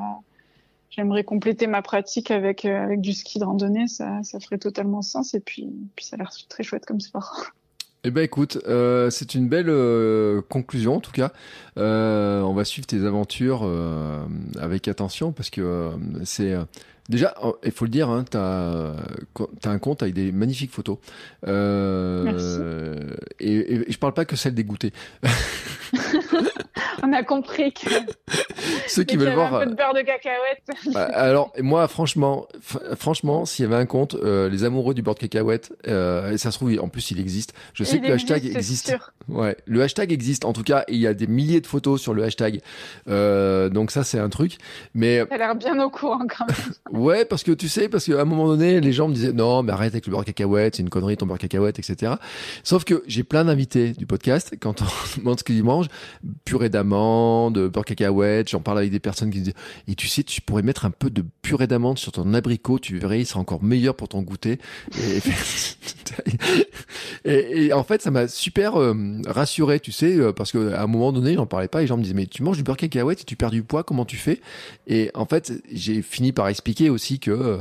j'aimerais compléter ma pratique avec avec du ski de randonnée, ça, ça ferait totalement sens. Et puis, puis ça a l'air très chouette comme sport. Eh ben écoute, euh, c'est une belle euh, conclusion en tout cas. Euh, on va suivre tes aventures euh, avec attention parce que euh, c'est déjà, il faut le dire, hein, tu as, un compte avec des magnifiques photos. Merci. Et, et, je parle pas que celle des goûters. on a compris que. Ceux qui veulent voir. Un peu de beurre de cacahuète. Bah, alors, moi, franchement, franchement, s'il y avait un compte, euh, les amoureux du beurre de cacahuète, euh, et ça se trouve, en plus, il existe. Je sais que le hashtag existe. Ouais, le hashtag existe. En tout cas, il y a des milliers de photos sur le hashtag. Euh, donc ça, c'est un truc. Mais. Ça a l'air bien au courant quand même. ouais, parce que tu sais, parce qu'à un moment donné, les gens me disaient non, mais arrête avec le beurre de cacahuète, c'est une connerie ton beurre de cacahuète, etc. Sauf que j'ai plein d'invités du podcast quand on demande ce qu'ils mangent, purée d'amande, beurre cacahuète, j'en parle avec des personnes qui disent et tu sais tu pourrais mettre un peu de purée d'amande sur ton abricot, tu verrais il sera encore meilleur pour ton goûter. Et, en fait ça m'a super euh, rassuré, tu sais, euh, parce que à un moment donné j'en parlais pas et les gens me disaient mais tu manges du beurre cacahuète et tu perds du poids, comment tu fais? Et en fait j'ai fini par expliquer aussi que euh,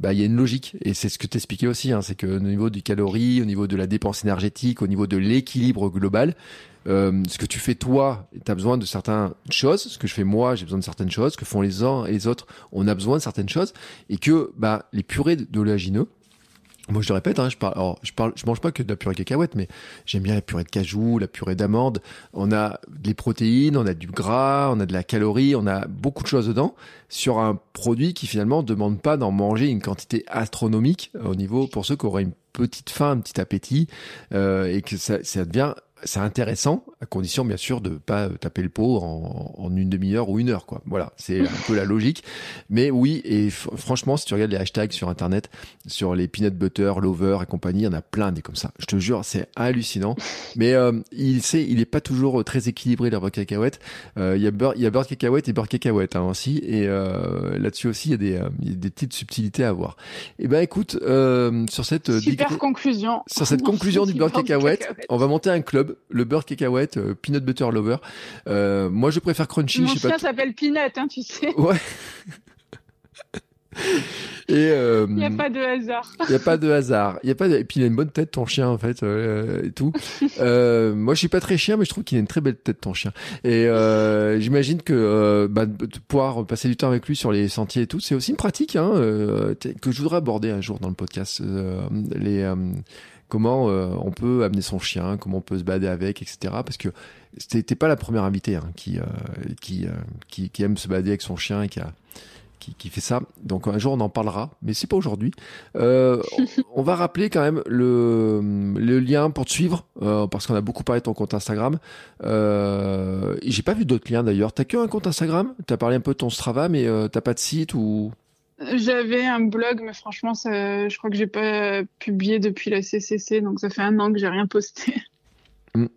bah il y a une logique et c'est ce que t'expliquais aussi, hein, c'est que au niveau du calorie, au niveau de la dépense énergétique, au niveau de l'équilibre global, euh, ce que tu fais toi, tu as besoin de certaines choses. Ce que je fais moi, j'ai besoin de certaines choses. Ce que font les uns et les autres, on a besoin de certaines choses. Et que bah, les purées d'oléagineux, moi je le répète, hein, je parle, alors, je parle, je mange pas que de la purée de cacahuète, mais j'aime bien la purée de cajou, la purée d'amande. On a des protéines, on a du gras, on a de la calorie, on a beaucoup de choses dedans sur un produit qui finalement demande pas d'en manger une quantité astronomique au niveau pour ceux qui auraient une petite faim, un petit appétit, euh, et que ça, ça devient c'est intéressant, à condition bien sûr de pas taper le pot en, en une demi-heure ou une heure, quoi. Voilà, c'est un peu la logique. Mais oui, et franchement, si tu regardes les hashtags sur internet, sur les peanut butter, lover et compagnie, il y en a plein des comme ça. Je te jure, c'est hallucinant. Mais euh, il sait, il est pas toujours très équilibré leur beurre cacahuète. Euh, il y a beurre, il y a beurre cacahuète et beurre cacahuète hein, aussi. Et euh, là-dessus aussi, il y a des, il y a des petites subtilités à voir. Et eh ben écoute, sur cette super conclusion, sur cette conclusion du beurre cacahuète, on va monter un club le beurre cacahuète, euh, peanut butter lover. Euh, moi, je préfère crunchy. Mon chien s'appelle Peanut, hein, tu sais. Ouais. Et euh, il n'y a pas de hasard. Il n'y a pas de hasard. Il y a pas. Et puis il a une bonne tête ton chien en fait et tout. euh, moi je suis pas très chien, mais je trouve qu'il a une très belle tête ton chien. Et euh, j'imagine que bah, de pouvoir passer du temps avec lui sur les sentiers et tout, c'est aussi une pratique hein, que je voudrais aborder un jour dans le podcast. les comment euh, on peut amener son chien, comment on peut se balader avec, etc. Parce que t'es pas la première invitée hein, qui, euh, euh, qui, aime se balader avec son chien et qui fait ça. Donc un jour on en parlera, mais c'est pas aujourd'hui. On va rappeler quand même le, lien pour te suivre, parce qu'on a beaucoup parlé de ton compte Instagram. J'ai pas vu d'autres liens d'ailleurs. T'as que un compte Instagram? T'as parlé un peu de ton Strava, mais t'as pas de site ou? J'avais un blog, mais franchement, ça, je crois que j'ai pas publié depuis la CCC, donc ça fait un an que j'ai rien posté. Mm.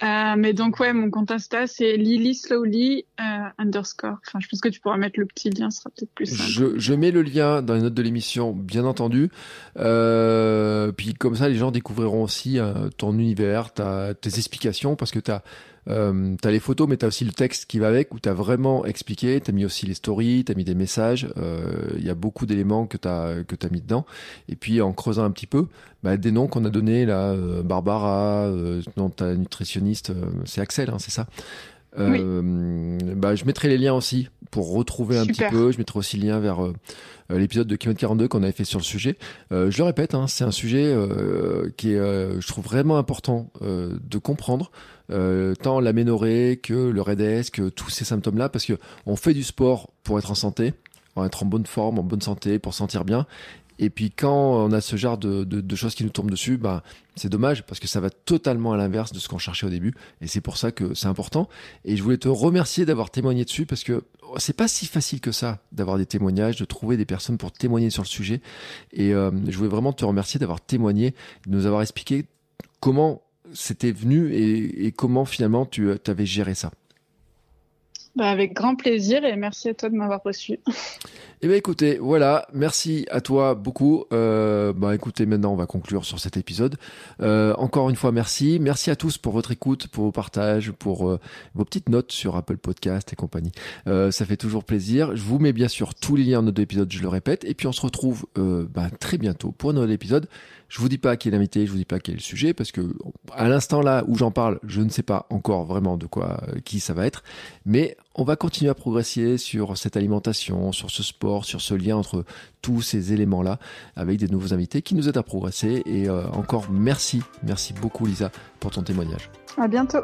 Euh, mais donc ouais, mon compte Insta c'est Lily Slowly euh, underscore. Enfin, je pense que tu pourras mettre le petit lien, ce sera peut-être plus simple. Je, je, mets le lien dans les notes de l'émission, bien entendu. Euh, puis comme ça, les gens découvriront aussi ton univers, ta, tes explications, parce que tu as euh, t'as les photos, mais t'as aussi le texte qui va avec, où t'as vraiment expliqué. T'as mis aussi les stories, t'as mis des messages. Il euh, y a beaucoup d'éléments que t'as que t'as mis dedans. Et puis en creusant un petit peu, bah, des noms qu'on a donnés là, euh, Barbara, euh, non, ta nutritionniste, c'est Axel, hein, c'est ça. Oui. bah, je mettrai les liens aussi pour retrouver un petit peu. Je mettrai aussi le lien vers l'épisode de Kilomètre 42 qu'on avait fait sur le sujet. je le répète, hein, c'est un sujet qui est, je trouve vraiment important de comprendre euh, tant l'aménorrhée que le REDES, que tous ces symptômes-là, parce que on fait du sport pour être en santé, pour être en bonne forme, en bonne santé, pour sentir bien. Et puis quand on a ce genre de, de, de choses qui nous tombent dessus, bah, c'est dommage parce que ça va totalement à l'inverse de ce qu'on cherchait au début. Et c'est pour ça que c'est important. Et je voulais te remercier d'avoir témoigné dessus parce que c'est pas si facile que ça d'avoir des témoignages, de trouver des personnes pour témoigner sur le sujet. Et euh, je voulais vraiment te remercier d'avoir témoigné, de nous avoir expliqué comment c'était venu et, comment finalement tu avais géré ça? Bah avec grand plaisir et merci à toi de m'avoir reçu. Eh bien écoutez, voilà, merci à toi beaucoup. Euh, bah écoutez, maintenant on va conclure sur cet épisode. Euh, encore une fois, merci. Merci à tous pour votre écoute, pour vos partages, pour euh, vos petites notes sur Apple Podcast et compagnie. Euh, ça fait toujours plaisir. Je vous mets bien sûr tous les liens en notre épisode, je le répète. Et puis on se retrouve euh, bah, très bientôt pour un nouvel épisode. Je vous dis pas qui est l'invité, je vous dis pas quel est le sujet, parce que à l'instant là où j'en parle, je ne sais pas encore vraiment de quoi, qui ça va être. Mais on va continuer à progresser sur cette alimentation, sur ce sport, sur ce lien entre tous ces éléments-là, avec des nouveaux invités qui nous aident à progresser. Et euh, encore merci, merci beaucoup Lisa pour ton témoignage. À bientôt.